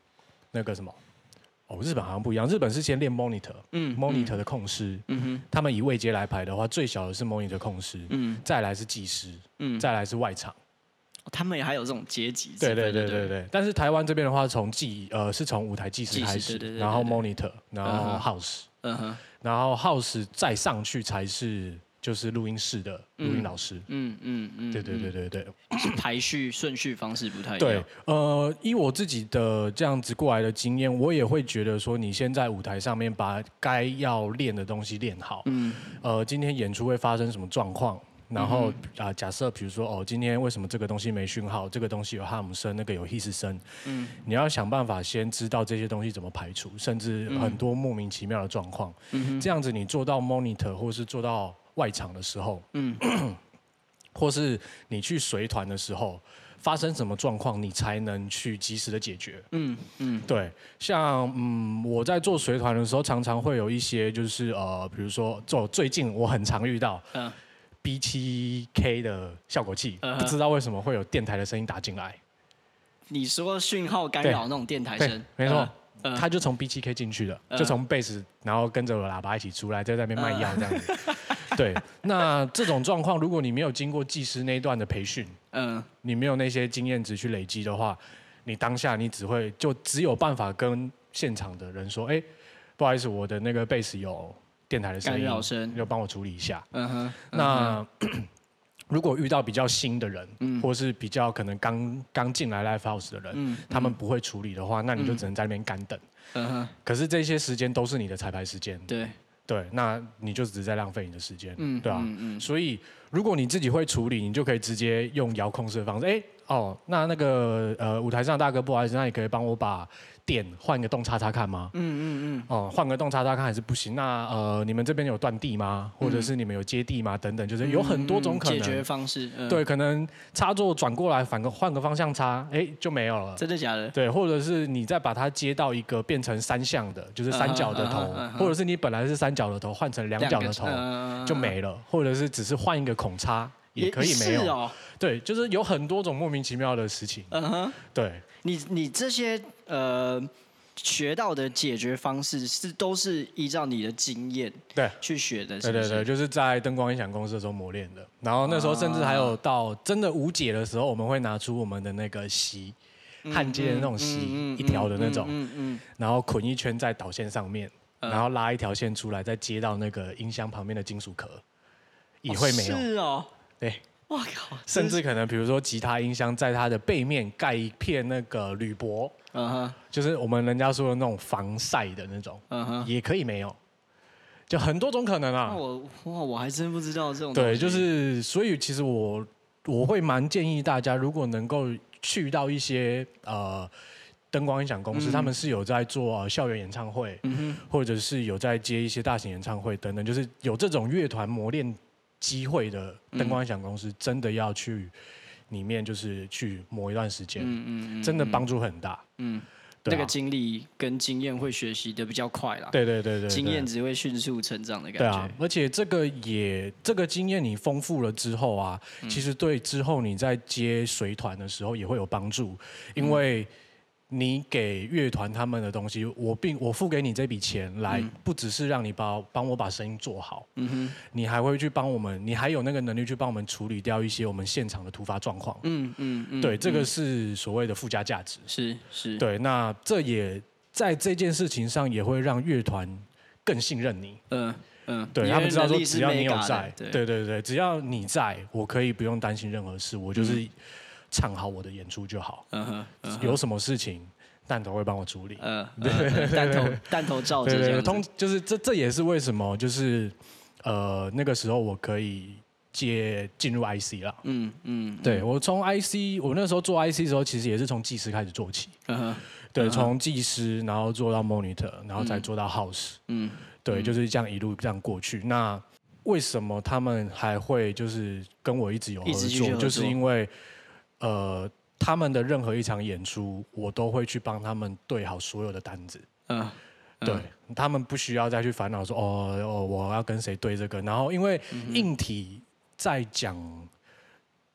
S2: 那个什么？哦，日本好像不一样，日本是先练 monitor，嗯，monitor 的控师。嗯哼，他们以位阶来排的话，最小的是 monitor 控师，嗯，再来是技师，嗯，再来是外场。
S1: 他们也还有这种阶级。
S2: 对对对对对。但是台湾这边的话，从技呃是从舞台技师开始，然后 monitor，然后 house。嗯哼。然后 house 再上去才是就是录音室的录音老师。嗯嗯嗯，对对对对对，
S1: 排序顺序方式不太一样。
S2: 对，呃，以我自己的这样子过来的经验，我也会觉得说，你先在舞台上面把该要练的东西练好。嗯。呃，今天演出会发生什么状况？然后啊、嗯呃，假设比如说哦，今天为什么这个东西没讯号？这个东西有哈姆声，那个有 hiss 声。嗯，你要想办法先知道这些东西怎么排除，甚至很多莫名其妙的状况。嗯，这样子你做到 monitor 或是做到外场的时候，嗯，或是你去随团的时候，发生什么状况，你才能去及时的解决。嗯嗯，对，像嗯我在做随团的时候，常常会有一些就是呃，比如说做最近我很常遇到。嗯。B 七 K 的效果器，uh. 不知道为什么会有电台的声音打进来。
S1: 你说讯号干扰那种电台声，
S2: 没错，他就从 B 七 K 进去了，uh. 就从贝斯，然后跟着我喇叭一起出来，在那边卖药这样子。Uh. 对，那这种状况，如果你没有经过技师那一段的培训，嗯、uh，huh. 你没有那些经验值去累积的话，你当下你只会就只有办法跟现场的人说，哎、欸，不好意思，我的那个贝斯有。电台的声音，要帮我处理一下。嗯哼。那 如果遇到比较新的人，嗯，或是比较可能刚刚进来 live house 的人，嗯，他们不会处理的话，那你就只能在那边干等。嗯哼。可是这些时间都是你的彩排时间。对。对，那你就只是在浪费你的时间。嗯。对啊。嗯嗯。所以，如果你自己会处理，你就可以直接用遥控式的方式。哎，哦，那那个呃，舞台上大哥，不好意思，那你可以帮我把。电换个洞插插看吗？嗯嗯嗯。哦，换个洞插插看还是不行。那呃，你们这边有断地吗？或者是你们有接地吗？等等，就是有很多种可能
S1: 解决方式。
S2: 对，可能插座转过来，反个换个方向插，哎，就没有了。
S1: 真的假的？
S2: 对，或者是你再把它接到一个变成三向的，就是三角的头，或者是你本来是三角的头换成两角的头，就没了。或者是只是换一个孔插也可以没有。对，就是有很多种莫名其妙的事情。嗯哼。对。
S1: 你你这些呃学到的解决方式是都是依照你的经验对去学的，
S2: 对对对，就是在灯光音响公司的时候磨练的。然后那时候甚至还有到真的无解的时候，我们会拿出我们的那个锡焊接的那种锡一条的那种，然后捆一圈在导线上面，然后拉一条线出来，再接到那个音箱旁边的金属壳，也会没有，是哦，对。哇靠！甚至可能，比如说吉他音箱，在它的背面盖一片那个铝箔，嗯哼，就是我们人家说的那种防晒的那种，嗯哼，也可以没有，就很多种可能啊。
S1: 我哇，我还真不知道这种。
S2: 对，就是所以其实我我会蛮建议大家，如果能够去到一些呃灯光音响公司，嗯、他们是有在做、呃、校园演唱会，嗯哼，或者是有在接一些大型演唱会等等，就是有这种乐团磨练。机会的灯光音响公司真的要去里面，就是去磨一段时间，嗯嗯，真的帮助很大。嗯，
S1: 那个经历跟经验会学习的比较快啦。
S2: 对对对对，
S1: 经验只会迅速成长的感觉。
S2: 对啊，而且这个也这个经验你丰富了之后啊，嗯、其实对之后你在接随团的时候也会有帮助，因为。你给乐团他们的东西，我并我付给你这笔钱来，不只是让你帮帮我把声音做好，嗯哼，你还会去帮我们，你还有那个能力去帮我们处理掉一些我们现场的突发状况，嗯嗯嗯，对，这个是所谓的附加价值，
S1: 是是，
S2: 对，那这也在这件事情上也会让乐团更信任你，嗯嗯，对他们知道说只要你有在，对对对，只要你在，我可以不用担心任何事，我就是。唱好我的演出就好。嗯哼，有什么事情，弹头会帮我处理。嗯，对，
S1: 弹头弹头照着这样。
S2: 通就是这这也是为什么就是呃那个时候我可以接进入 IC 了。嗯嗯，对我从 IC 我那时候做 IC 的时候，其实也是从技师开始做起。对，从技师然后做到 monitor，然后再做到 house。嗯，对，就是这样一路这样过去。那为什么他们还会就是跟我一直有合作？就是因为。呃，他们的任何一场演出，我都会去帮他们对好所有的单子。嗯，对他们不需要再去烦恼说哦哦，我要跟谁对这个。然后，因为硬体在讲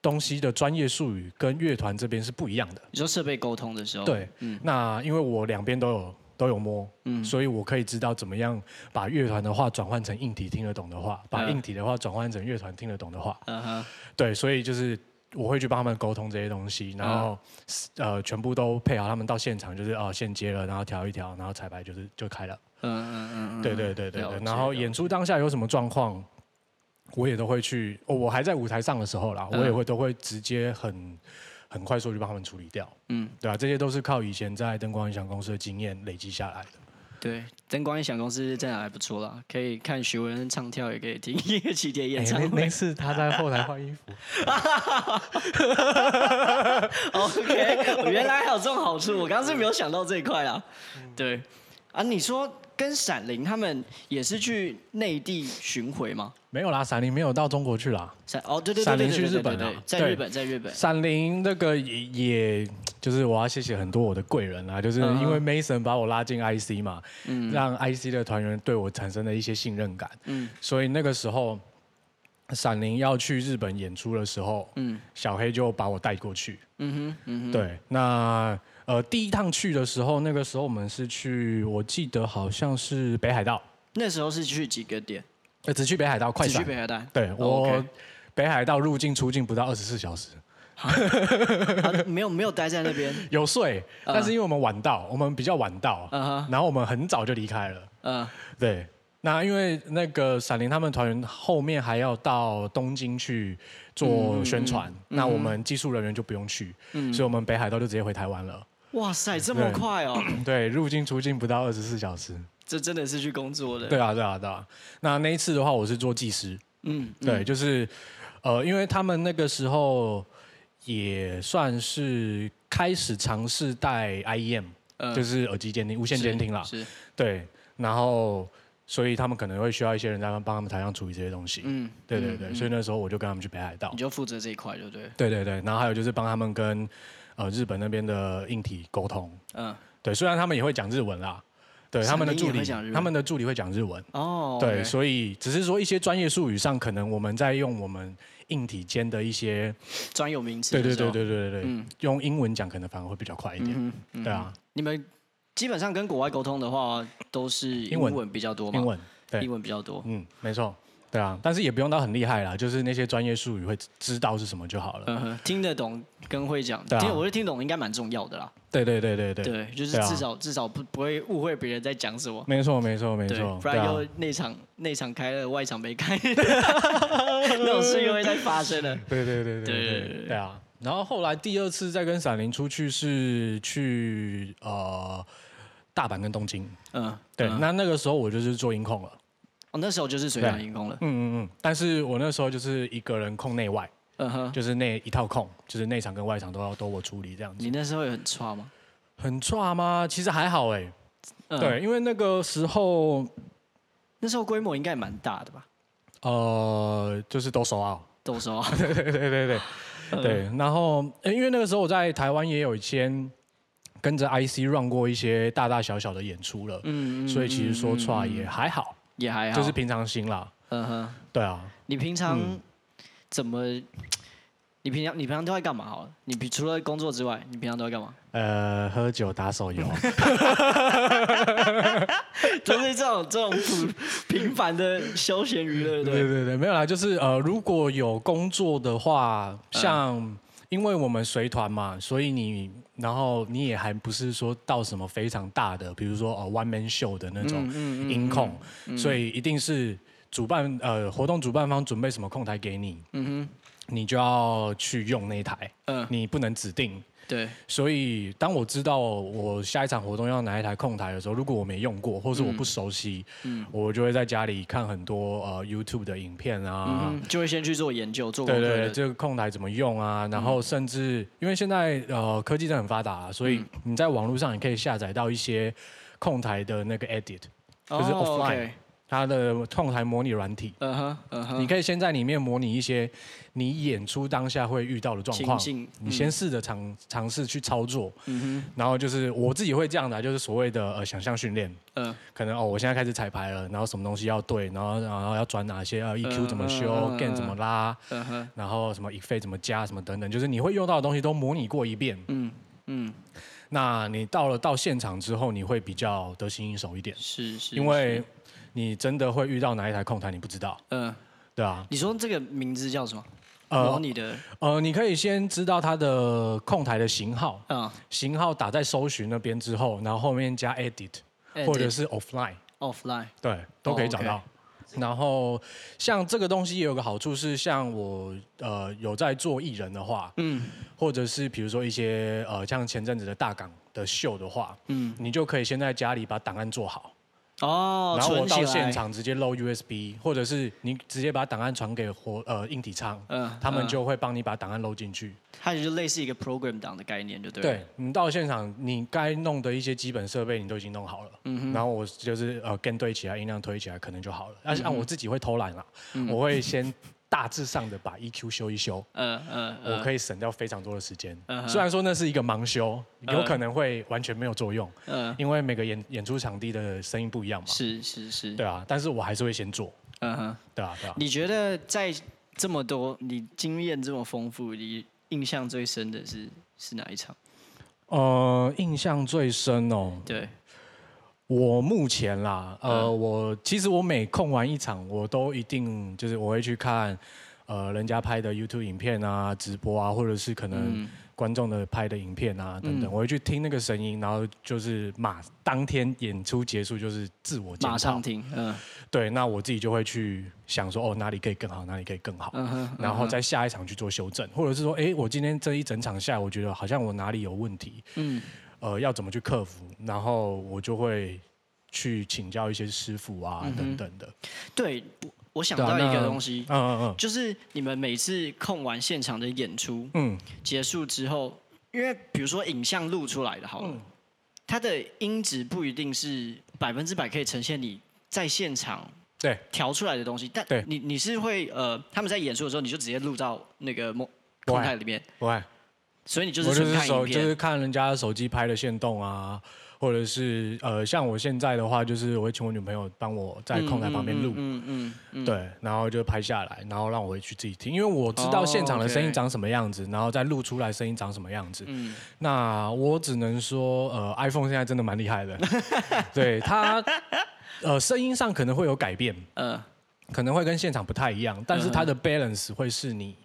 S2: 东西的专业术语跟乐团这边是不一样的。
S1: 你说设备沟通的时候，
S2: 对，嗯，那因为我两边都有都有摸，嗯，所以我可以知道怎么样把乐团的话转换成硬体听得懂的话，把硬体的话转换成乐团听得懂的话。嗯哼，对，所以就是。我会去帮他们沟通这些东西，然后、嗯、呃全部都配好，他们到现场就是哦现接了，然后调一调，然后彩排就是就开了。嗯嗯嗯对对对对对。然后演出当下有什么状况，我也都会去。哦，我还在舞台上的时候啦，我也会都会直接很很快速去帮他们处理掉。嗯，对啊，这些都是靠以前在灯光音响公司的经验累积下来的。
S1: 对，灯光音响公司真的还不错啦，可以看许文恩唱跳，也可以听叶启田演唱会。
S2: 没事，他在后台换衣服。
S1: OK，原来还有这种好处，我刚刚是没有想到这一块啊。对，啊，你说跟闪灵他们也是去内地巡回吗？
S2: 没有啦，闪灵没有到中国去啦。
S1: 闪哦，对对对对对，闪灵去日本了，在日本，在日本。
S2: 闪灵那个也也。就是我要谢谢很多我的贵人啊，就是因为 Mason 把我拉进 IC 嘛，嗯，让 IC 的团员对我产生了一些信任感，嗯，所以那个时候闪灵要去日本演出的时候，嗯，小黑就把我带过去，嗯哼，嗯哼，对，那呃第一趟去的时候，那个时候我们是去，我记得好像是北海道，
S1: 那时候是去几个点？
S2: 呃，只去北海道，快闪，
S1: 只去北海道，
S2: 对我北海道入境出境不到二十四小时。
S1: 啊、没有没有待在那边，
S2: 有睡，但是因为我们晚到，我们比较晚到，然后我们很早就离开了。嗯，对。那因为那个闪灵他们团员后面还要到东京去做宣传，那我们技术人员就不用去，所以我们北海道就直接回台湾了。
S1: 哇塞，这么快哦！
S2: 对，入境出境不到二十四小时，
S1: 这真的是去工作的。
S2: 对啊，对啊，对啊。那那一次的话，我是做技师。嗯，对，就是呃，因为他们那个时候。也算是开始尝试带 IEM，呃、就是耳机监听、无线监听啦。是，对。然后，所以他们可能会需要一些人在帮他们台上处理这些东西。嗯，对对对。嗯、所以那时候我就跟他们去北海道。
S1: 你就负责这一块，对不对？
S2: 对对对。然后还有就是帮他们跟呃日本那边的硬体沟通。嗯。对，虽然他们也会讲日文啦。对，他们的助理，他们的助理会讲日文。哦。对所以只是说一些专业术语上，可能我们在用我们。硬体间的一些
S1: 专有名词，
S2: 对对对对对对，嗯，用英文讲可能反而会比较快一点，嗯嗯、对啊。
S1: 你们基本上跟国外沟通的话，都是英文比较多吗？
S2: 英文，对，
S1: 英文比较多，
S2: 嗯，没错。对啊，但是也不用到很厉害啦，就是那些专业术语会知道是什么就好了。嗯哼，
S1: 听得懂跟会讲，听我会听懂应该蛮重要的啦。
S2: 对对对对对。
S1: 对，就是至少至少不不会误会别人在讲什么。
S2: 没错没错没错，
S1: 不然又内场内场开了，外场没开，那种事又会再发生了。
S2: 对对对对对对啊！然后后来第二次再跟闪灵出去是去呃大阪跟东京。嗯，对，那那个时候我就是做音控了。
S1: 哦、那时候就是随团音控了。
S2: 嗯嗯嗯，但是我那时候就是一个人控内外，嗯哼，就是那一套控，就是内场跟外场都要都我处理这样子。
S1: 你那时候也很差吗？
S2: 很差吗？其实还好哎。嗯、对，因为那个时候，
S1: 那时候规模应该也蛮大的吧？
S2: 呃，就是都收啊，
S1: 都收 啊。
S2: 对对对对对。对，然后、欸，因为那个时候我在台湾也有一间跟着 IC run 过一些大大小小的演出了，嗯，所以其实说出来也还好，
S1: 也还好，
S2: 就是平常心啦。嗯哼，对啊。
S1: 你平常怎么？你平常你平常都在干嘛？好了，你除了工作之外，你平常都在干嘛？
S2: 呃，喝酒、打手游，
S1: 就是这种这种平平凡的休闲娱乐。对
S2: 对对，没有啦，就是呃，如果有工作的话，像、嗯、因为我们随团嘛，所以你然后你也还不是说到什么非常大的，比如说哦 one man show 的那种音控，所以一定是主办呃活动主办方准备什么控台给你。嗯哼。你就要去用那一台，嗯，你不能指定，
S1: 对。
S2: 所以当我知道我下一场活动要哪一台控台的时候，如果我没用过，或是我不熟悉，嗯，我就会在家里看很多呃 YouTube 的影片啊，
S1: 就会先去做研究，做对对，
S2: 这个控台怎么用啊？然后甚至因为现在呃科技真的很发达，所以你在网络上也可以下载到一些控台的那个 edit，就是 offline。它的控台模拟软体，嗯哼，嗯哼，你可以先在里面模拟一些你演出当下会遇到的状况，嗯、你先试着尝尝试去操作，嗯哼，然后就是我自己会这样的，就是所谓的呃想象训练，嗯，可能哦我现在开始彩排了，然后什么东西要对，然后然后要转哪些呃 EQ 怎么修，Gain 怎么拉，嗯哼，然后什么 Effect 怎么加什么等等，就是你会用到的东西都模拟过一遍，嗯嗯，那你到了到现场之后，你会比较得心应手一点，
S1: 是是，是，
S2: 因为。你真的会遇到哪一台控台？你不知道。嗯，对啊。
S1: 你说这个名字叫什么？呃，你的
S2: 呃，你可以先知道它的控台的型号。嗯。型号打在搜寻那边之后，然后后面加 edit, edit 或者是 offline。
S1: offline。
S2: 对，都可以找到。Oh, okay. 然后像这个东西也有个好处是，像我呃有在做艺人的话，嗯，或者是比如说一些呃像前阵子的大港的秀的话，嗯，你就可以先在家里把档案做好。哦，然后我到现场直接 load USB，或者是你直接把档案传给活呃硬体仓，嗯，他们就会帮你把档案 load 进去。
S1: 它就是类似一个 program 档的概念，就对。
S2: 对，你到现场，你该弄的一些基本设备你都已经弄好了，然后我就是呃跟对起来，音量推起来，可能就好了。但是按我自己会偷懒啦，嗯、我会先。大致上的把 EQ 修一修，嗯嗯，我可以省掉非常多的时间。虽然说那是一个盲修，有可能会完全没有作用，嗯，因为每个演演出场地的声音不一样嘛。
S1: 是是是，
S2: 对啊，但是我还是会先做，嗯哼，对啊对啊。
S1: 你觉得在这么多你经验这么丰富，你印象最深的是是哪一场？
S2: 呃，印象最深哦，
S1: 对。
S2: 我目前啦，呃，我其实我每控完一场，我都一定就是我会去看，呃，人家拍的 YouTube 影片啊、直播啊，或者是可能观众的拍的影片啊等等，我会去听那个声音，然后就是马当天演出结束就是自我马
S1: 上听，嗯，
S2: 对，那我自己就会去想说，哦，哪里可以更好，哪里可以更好，然后在下一场去做修正，或者是说，哎，我今天这一整场下来，我觉得好像我哪里有问题，嗯。呃，要怎么去克服？然后我就会去请教一些师傅啊，嗯、等等的。
S1: 对，我想到一个东西，嗯嗯嗯，就是你们每次控完现场的演出，嗯，结束之后，因为比如说影像录出来的，好了，嗯、它的音质不一定是百分之百可以呈现你在现场对调出来的东西，对但你你是会呃，他们在演出的时候，你就直接录到那个控台里面，
S2: 不会。
S1: 所以你就是纯看影片，
S2: 就是看人家手机拍的线动啊，或者是呃，像我现在的话，就是我会请我女朋友帮我在控台旁边录，嗯嗯，嗯，嗯，嗯。对，然后就拍下来，然后让我回去自己听，因为我知道现场的声音长什么样子，然后再录出来声音长什么样子。嗯，那我只能说，呃，iPhone 现在真的蛮厉害的，对它，呃，声音上可能会有改变，嗯，可能会跟现场不太一样，但是它的 balance 会是你。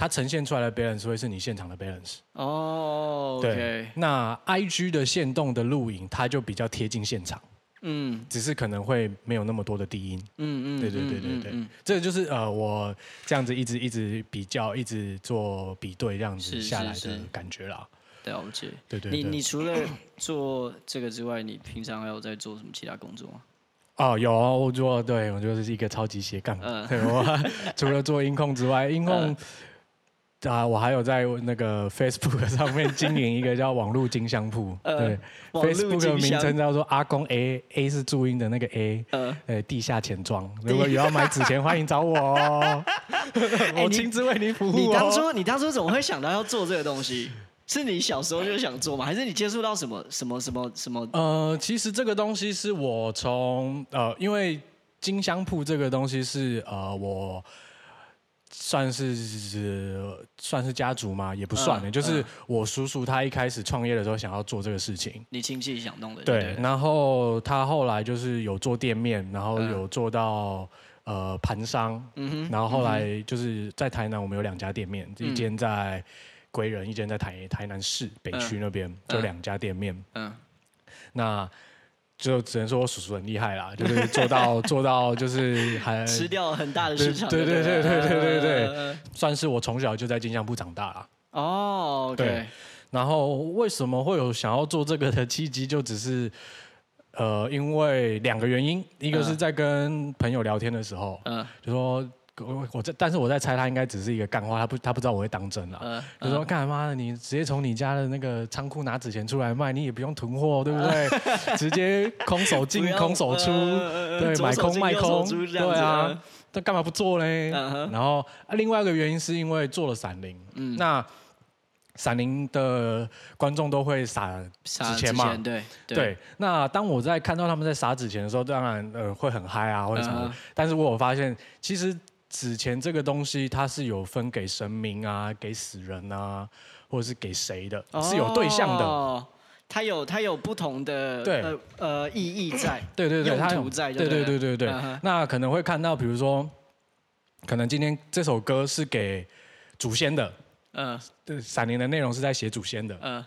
S2: 它呈现出来的 balance 会是你现场的 balance。哦，对。那 IG 的限动的录影，它就比较贴近现场。嗯。只是可能会没有那么多的低音。嗯嗯。对对对对对。这个就是呃，我这样子一直一直比较，一直做比对，这样子下来的感觉啦。
S1: 了解。
S2: 对对。
S1: 你你除了做这个之外，你平常还有在做什么其他工作吗？
S2: 哦，有啊，我做，对我就是一个超级斜杠。嗯。对，我除了做音控之外，音控。啊，我还有在那个 Facebook 上面经营一个叫网络金香铺，对，Facebook 的名称叫做阿公 A，A 是注音的那个 A，呃，地下钱庄，如果有要买纸钱，欢迎找我哦，我亲自为您服务。
S1: 你当初你当初怎么会想到要做这个东西？是你小时候就想做吗？还是你接触到什么什么什么什么？
S2: 呃，其实这个东西是我从呃，因为金香铺这个东西是呃我。算是算是家族吗？也不算的，嗯、就是我叔叔他一开始创业的时候想要做这个事情，
S1: 你亲戚想弄的。
S2: 对，
S1: 对，
S2: 然后他后来就是有做店面，然后有做到、嗯、呃盘商，嗯哼，然后后来就是在台南我们有两家店面，嗯、一间在归仁，一间在台台南市北区那边，就两家店面，嗯，那。就只能说我叔叔很厉害啦，就是做到 做到就是还
S1: 吃掉很大的市场，
S2: 对对对对对对对，对，算是我从小就在金像部长大啦。
S1: 哦，oh.
S2: 对。然后为什么会有想要做这个的契机？就只是呃，因为两个原因，一个是在跟朋友聊天的时候，嗯，就说。我我在，但是我在猜他应该只是一个干话，他不他不知道我会当真了。嗯，就说干嘛？你直接从你家的那个仓库拿纸钱出来卖，你也不用囤货，对不对？直接空手进 空手出，对，买空卖空，对啊。他干嘛不做嘞？然后另外一个原因是因为做了闪灵，嗯，那闪灵的观众都会撒纸钱嘛，对对。那当我在看到他们在撒纸钱的时候，当然呃会很嗨啊或者什么，但是我有发现其实。纸钱这个东西，它是有分给神明啊，给死人啊，或者是给谁的，哦、是有对象的。
S1: 它有它有不同的对。呃呃意义在，
S2: 对对对，
S1: 它有在
S2: 对，对对对？对那可能会看到，比如说，可能今天这首歌是给祖先的，嗯，对，闪灵的内容是在写祖先的，嗯，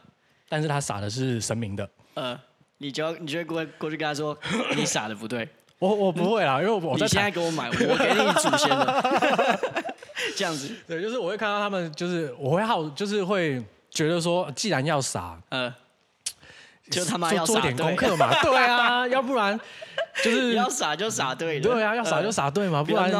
S2: 但是他撒的是神明的，嗯，
S1: 你就要你就会过过去跟他说，你撒的不对。
S2: 我我不会啦，因为我在
S1: 你现在给我买，我给你祖先的，这样子。
S2: 对，就是我会看到他们，就是我会好，就是会觉得说，既然要撒，嗯，
S1: 就他妈要
S2: 做点功课 嘛，对啊，要不然就是
S1: 要撒就撒对，
S2: 对啊，要撒就撒对嘛，不然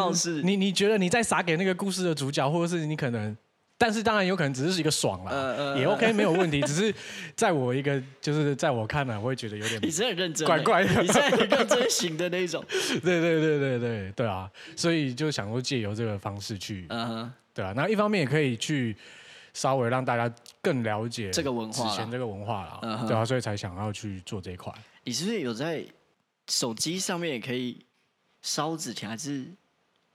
S2: 你你觉得你再撒给那个故事的主角，或者是你可能。但是当然有可能只是一个爽啦，呃呃、也 OK 没有问题。只是在我一个就是在我看来，我会觉得有点
S1: 你是很认真，
S2: 怪怪的，
S1: 你是很认真型的那种。
S2: 对对对对对对啊！所以就想说借由这个方式去，嗯，对啊。那一方面也可以去稍微让大家更了解
S1: 这个文化，之
S2: 前这个文化了，对啊，所以才想要去做这一块。
S1: 你是不是有在手机上面也可以烧纸钱，还是？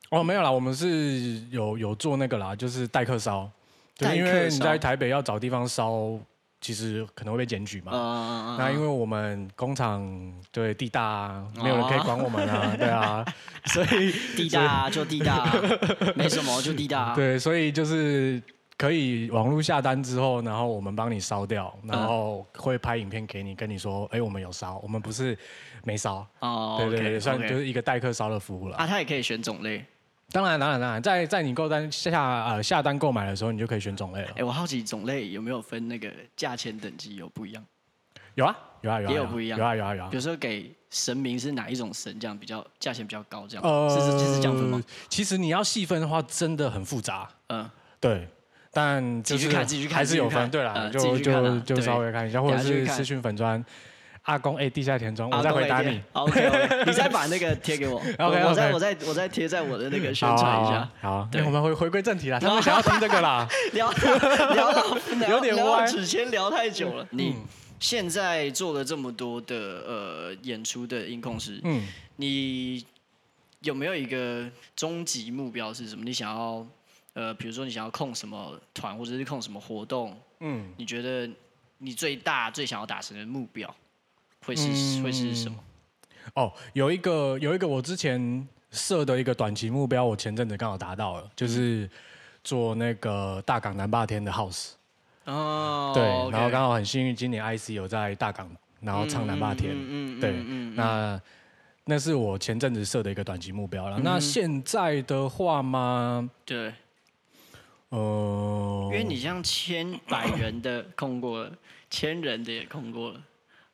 S2: 哦，没有啦，我们是有有做那个啦，就是代客烧。对，因为你在台北要找地方烧，其实可能会被检举嘛。嗯、那因为我们工厂对地大、啊，没有人可以管我们啊，对啊，所以
S1: 地大就地大，没什么就地大。
S2: 对，所以就是可以网络下单之后，然后我们帮你烧掉，然后会拍影片给你，跟你说，哎，我们有烧，我们不是没烧。哦，对对对，okay, 算就是一个代客烧的服务了。
S1: 啊，他也可以选种类。
S2: 当然，当然，当然，在在你购单下呃下单购买的时候，你就可以选种类了。哎、
S1: 欸，我好奇种类有没有分那个价钱等级有不一样？
S2: 有啊，有啊，有啊，
S1: 也有不一样。
S2: 有啊，有啊，有啊。
S1: 比如说给神明是哪一种神，这样比较价钱比较高，这样。呃，是是是这样分吗？
S2: 其实你要细分的话，真的很复杂。嗯，对。但
S1: 继续看，继续看，
S2: 还是有分。对啦，就就就稍微看一下，或者是私讯粉专。阿公，哎，地下田中，我再回答你。
S1: OK，你再把那个贴给我。OK，我再我再我再贴在我的那个宣传一下。
S2: 好，对，我们回回归正题了。他们想要听这个啦。
S1: 聊 聊到有点歪，之前聊太久了。你现在做了这么多的呃演出的音控师，嗯，你有没有一个终极目标是什么？你想要呃，比如说你想要控什么团，或者是控什么活动？嗯，你觉得你最大最想要达成的目标？会是、嗯、会是什么？
S2: 哦，有一个有一个我之前设的一个短期目标，我前阵子刚好达到了，就是做那个大港南霸天的 house。哦，对然后刚好很幸运，今年 IC 有在大港，然后唱南霸天。嗯嗯，对，那那是我前阵子设的一个短期目标了。嗯、那现在的话吗？
S1: 对，呃，因为你像千百人的控过了，千人的也控过了。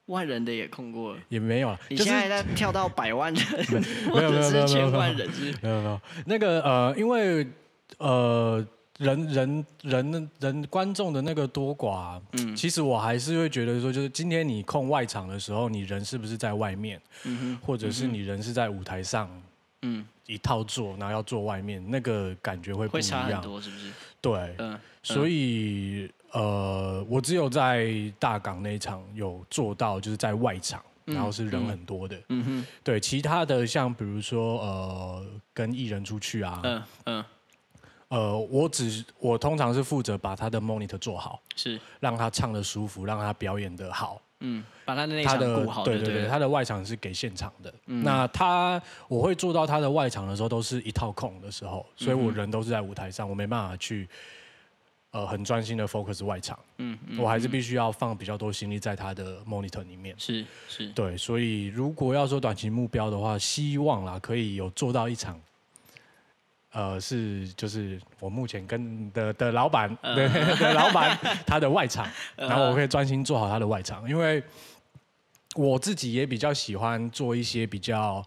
S1: 万人的也控过了，
S2: 也没有啊。
S1: 你现在在跳到百万人，或者是千万人是？
S2: 没有没有。那个呃，因为呃，人人人人观众的那个多寡，嗯，其实我还是会觉得说，就是今天你控外场的时候，你人是不是在外面？嗯哼。或者是你人是在舞台上？嗯。一套做，然后要做外面，那个感觉会不一样。
S1: 会差很多，是不是？
S2: 对。嗯。所以。呃，我只有在大港那一场有做到，就是在外场，然后是人很多的。嗯哼。对，其他的像比如说呃，跟艺人出去啊，嗯嗯。呃，我只我通常是负责把他的 monitor 做好，是让他唱的舒服，让他表演的好。嗯，把他的内场顾好。对对对，他的外场是给现场的。嗯、那他我会做到他的外场的时候，都是一套空的时候，所以我人都是在舞台上，我没办法去呃很专心的 focus 外场。嗯，嗯我还是必须要放比较多心力在他的 monitor 里面。是是。对，所以如果要说短期目标的话，希望啦可以有做到一场。呃，是就是我目前跟的的老板，对、uh. 的老板他的外场，然后我可以专心做好他的外场，因为我自己也比较喜欢做一些比较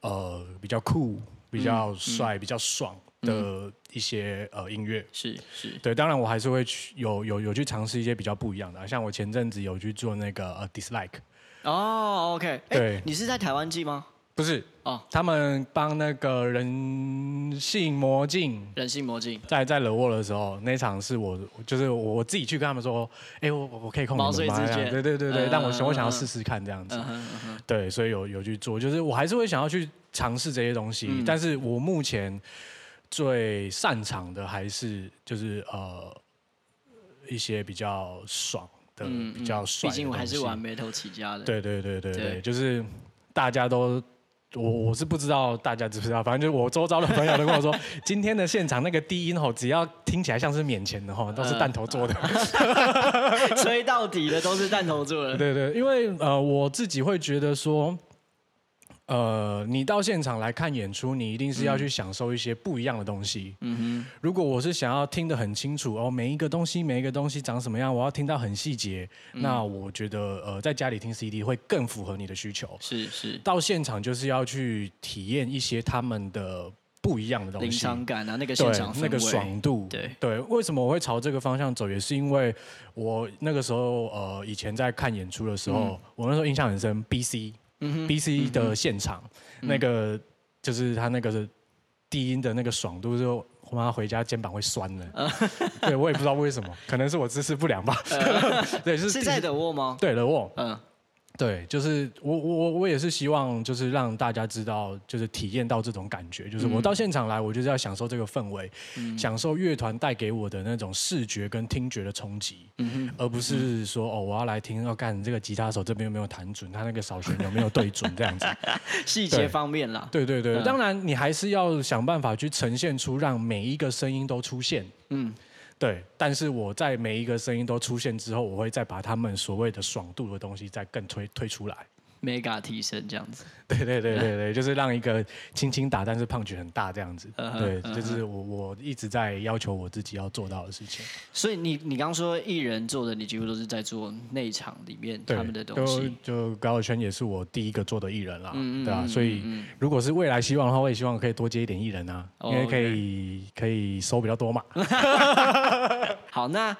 S2: 呃比较酷、比较帅、嗯、比较爽的一些呃音乐。是是，对，当然我还是会去有有有去尝试一些比较不一样的，像我前阵子有去做那个呃 dislike。哦、oh,，OK，对、欸，你是在台湾记吗？不是哦，他们帮那个人性魔镜，人性魔镜在在惹沃的时候，那场是我就是我自己去跟他们说，哎、欸，我我可以控你们吗？对对对对，但我想我想要试试看这样子，对，所以有有去做，就是我还是会想要去尝试这些东西，嗯、但是我目前最擅长的还是就是呃一些比较爽的，嗯、比较帅，毕竟我还是玩眉头起家的，对对对对对，对就是大家都。我我是不知道大家知不知道，反正就是我周遭的朋友都跟我说，今天的现场那个低音吼，只要听起来像是免钱的吼，都是弹头做的，吹到底的都是弹头做的。对对，因为呃，我自己会觉得说。呃，你到现场来看演出，你一定是要去享受一些不一样的东西。嗯哼。如果我是想要听得很清楚哦，每一个东西每一个东西长什么样，我要听到很细节，嗯、那我觉得呃，在家里听 CD 会更符合你的需求。是是。到现场就是要去体验一些他们的不一样的东西。临场感啊，那个现场那个爽度。对对。为什么我会朝这个方向走？也是因为我那个时候呃，以前在看演出的时候，嗯、我那时候印象很深，BC。B C 的现场，嗯、那个就是他那个低音的那个爽度，就我妈回家肩膀会酸的。嗯、对，我也不知道为什么，可能是我姿势不良吧。嗯、对，是是在的沃吗？对，的沃。嗯。对，就是我我我也是希望，就是让大家知道，就是体验到这种感觉，就是我到现场来，我就是要享受这个氛围，嗯、享受乐团带给我的那种视觉跟听觉的冲击，嗯、而不是说哦，我要来听要干这个吉他手这边有没有弹准，他那个扫弦有没有对准这样子，细节方面啦。对对对，嗯、当然你还是要想办法去呈现出让每一个声音都出现，嗯。对，但是我在每一个声音都出现之后，我会再把他们所谓的爽度的东西再更推推出来。Mega 提升这样子，对对对对对，就是让一个轻轻打，但是 punch 很大这样子，对，就是我我一直在要求我自己要做到的事情。所以你你刚刚说艺人做的，你几乎都是在做内场里面他们的东西。就就高晓轩也是我第一个做的艺人啦，对吧？所以如果是未来希望的话，我也希望可以多接一点艺人啊，因为可以可以收比较多嘛。好，那。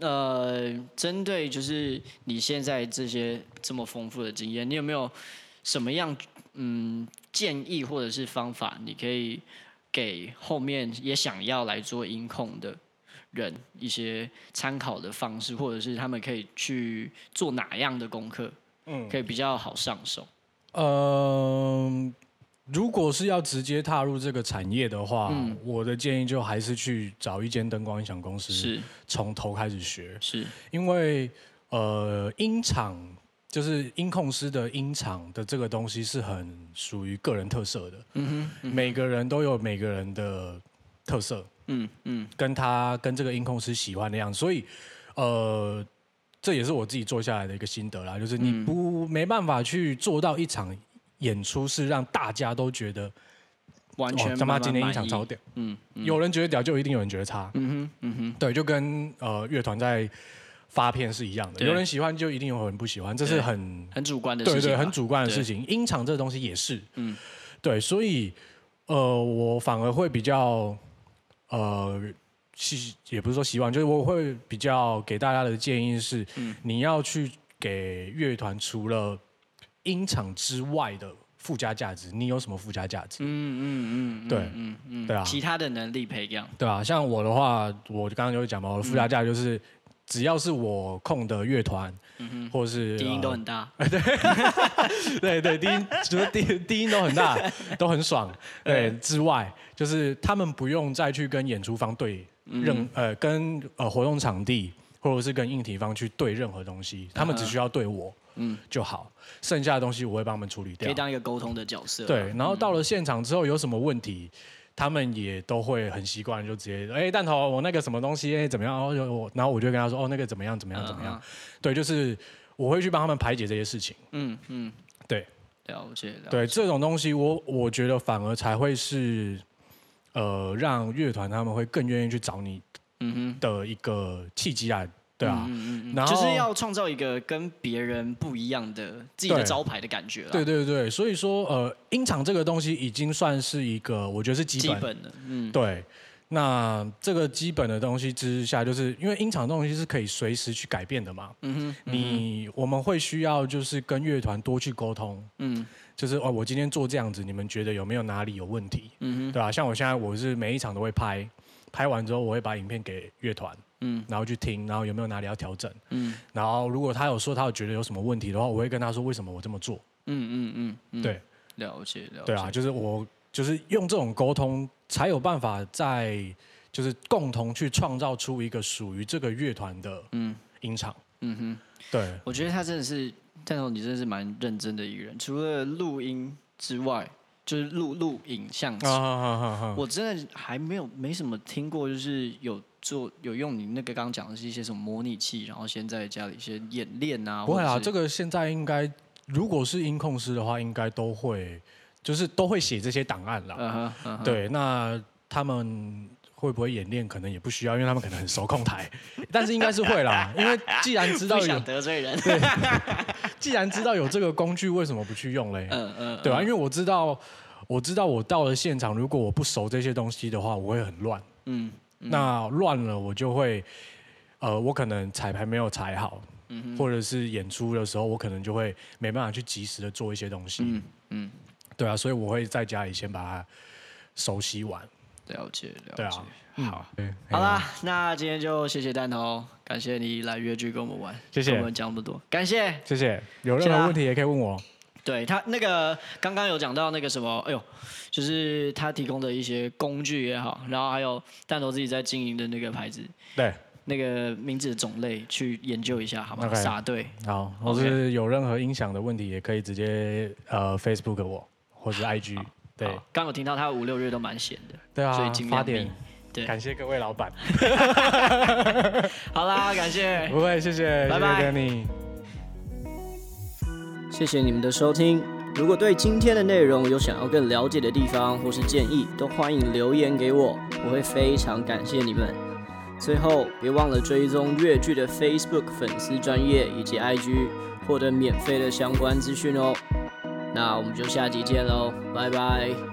S2: 呃，针对就是你现在这些这么丰富的经验，你有没有什么样嗯建议或者是方法，你可以给后面也想要来做音控的人一些参考的方式，或者是他们可以去做哪样的功课，嗯，可以比较好上手？嗯、呃。如果是要直接踏入这个产业的话，嗯、我的建议就还是去找一间灯光音响公司，是从头开始学。是，因为呃，音场就是音控师的音场的这个东西是很属于个人特色的。嗯哼，嗯哼，每个人都有每个人的特色。嗯嗯，跟他跟这个音控师喜欢的样子，所以呃，这也是我自己做下来的一个心得啦，就是你不、嗯、没办法去做到一场。演出是让大家都觉得完全他妈今天音场超屌，嗯，嗯。有人觉得屌，就一定有人觉得差，嗯哼，嗯哼，对，就跟呃乐团在发片是一样的，有人喜欢就一定有人不喜欢，这是很很主观的事情，对对，很主观的事情。音场这个东西也是，嗯，对，所以呃，我反而会比较呃希，也不是说希望，就是我会比较给大家的建议是，嗯，你要去给乐团除了音场之外的附加价值，你有什么附加价值？嗯嗯嗯，对，嗯嗯，对啊，其他的能力培养，对啊，像我的话，我刚刚就讲嘛，我的附加价值就是只要是我控的乐团，嗯哼，或者是
S1: 低音都很大，
S2: 呃、对对对，低音除了低低音都很大，都很爽。对，之外就是他们不用再去跟演出方对任、嗯、呃跟呃活动场地或者是跟硬体方去对任何东西，他们只需要对我嗯就好，剩下的东西我会帮他们处理掉，
S1: 可以当一个沟通的角色。
S2: 对，然后到了现场之后有什么问题。他们也都会很习惯，就直接哎，蛋头，我那个什么东西哎怎么样？然后就我，然后我就跟他说哦，那个怎么样怎么样怎么样？Uh. 对，就是我会去帮他们排解这些事情。嗯嗯，对，
S1: 了解。
S2: 对这种东西我，我我觉得反而才会是呃，让乐团他们会更愿意去找你嗯哼的一个契机啊。对啊，嗯嗯嗯，
S1: 然后就是要创造一个跟别人不一样的自己的招牌的感觉。
S2: 对对对，所以说呃，音场这个东西已经算是一个，我觉得是基本，
S1: 的。嗯，
S2: 对。那这个基本的东西之下，就是因为音场这东西是可以随时去改变的嘛。嗯哼。嗯哼，你我们会需要就是跟乐团多去沟通。嗯。就是哦，我今天做这样子，你们觉得有没有哪里有问题？嗯哼。对吧？像我现在我是每一场都会拍，拍完之后我会把影片给乐团。嗯，然后去听，然后有没有哪里要调整？嗯，然后如果他有说他有觉得有什么问题的话，我会跟他说为什么我这么做。嗯嗯嗯，嗯对，
S1: 了解了解。
S2: 对啊，就是我就是用这种沟通，才有办法在就是共同去创造出一个属于这个乐团的嗯音场。嗯哼，对，
S1: 我觉得他真的是，但是你真的是蛮认真的一个人，除了录音之外。就是录录影像，我真的还没有没什么听过，就是有做有用你那个刚刚讲的是一些什么模拟器，然后先在家里先演练啊。
S2: 不会啊，这个现在应该如果是音控师的话，应该都会就是都会写这些档案啦。Uh huh, uh huh. 对，那他们会不会演练？可能也不需要，因为他们可能很熟控台，但是应该是会啦。因为既然知道有
S1: 想得罪人，
S2: 对，既然知道有这个工具，为什么不去用嘞？嗯嗯，对啊，因为我知道。我知道我到了现场，如果我不熟这些东西的话，我会很乱。嗯，嗯，那乱了我就会，呃，我可能彩排没有踩好，嗯哼，或者是演出的时候，我可能就会没办法去及时的做一些东西。嗯嗯，对啊，所以我会在家里先把它熟悉完。
S1: 了解了解。
S2: 对啊，
S1: 好，好啦，那今天就谢谢蛋头，感谢你来乐剧跟我们玩，
S2: 谢
S1: 谢，我们讲那么多，感谢，
S2: 谢谢，有任何问题也可以问我。
S1: 对他那个刚刚有讲到那个什么，哎呦，就是他提供的一些工具也好，然后还有弹头自己在经营的那个牌子，
S2: 对，
S1: 那个名字的种类去研究一下，好吗？傻对，
S2: 好，或是有任何音响的问题，也可以直接呃 Facebook 我，或是 IG，对，
S1: 刚有听到他五六月都蛮闲的，
S2: 对啊，
S1: 所以尽量
S2: 发点，对，感谢各位老板，
S1: 好啦，感谢，
S2: 不会，谢谢，拜拜，你。
S1: 谢谢你们的收听。如果对今天的内容有想要更了解的地方或是建议，都欢迎留言给我，我会非常感谢你们。最后，别忘了追踪越剧的 Facebook 粉丝专业以及 IG，获得免费的相关资讯哦。那我们就下集见喽，拜拜。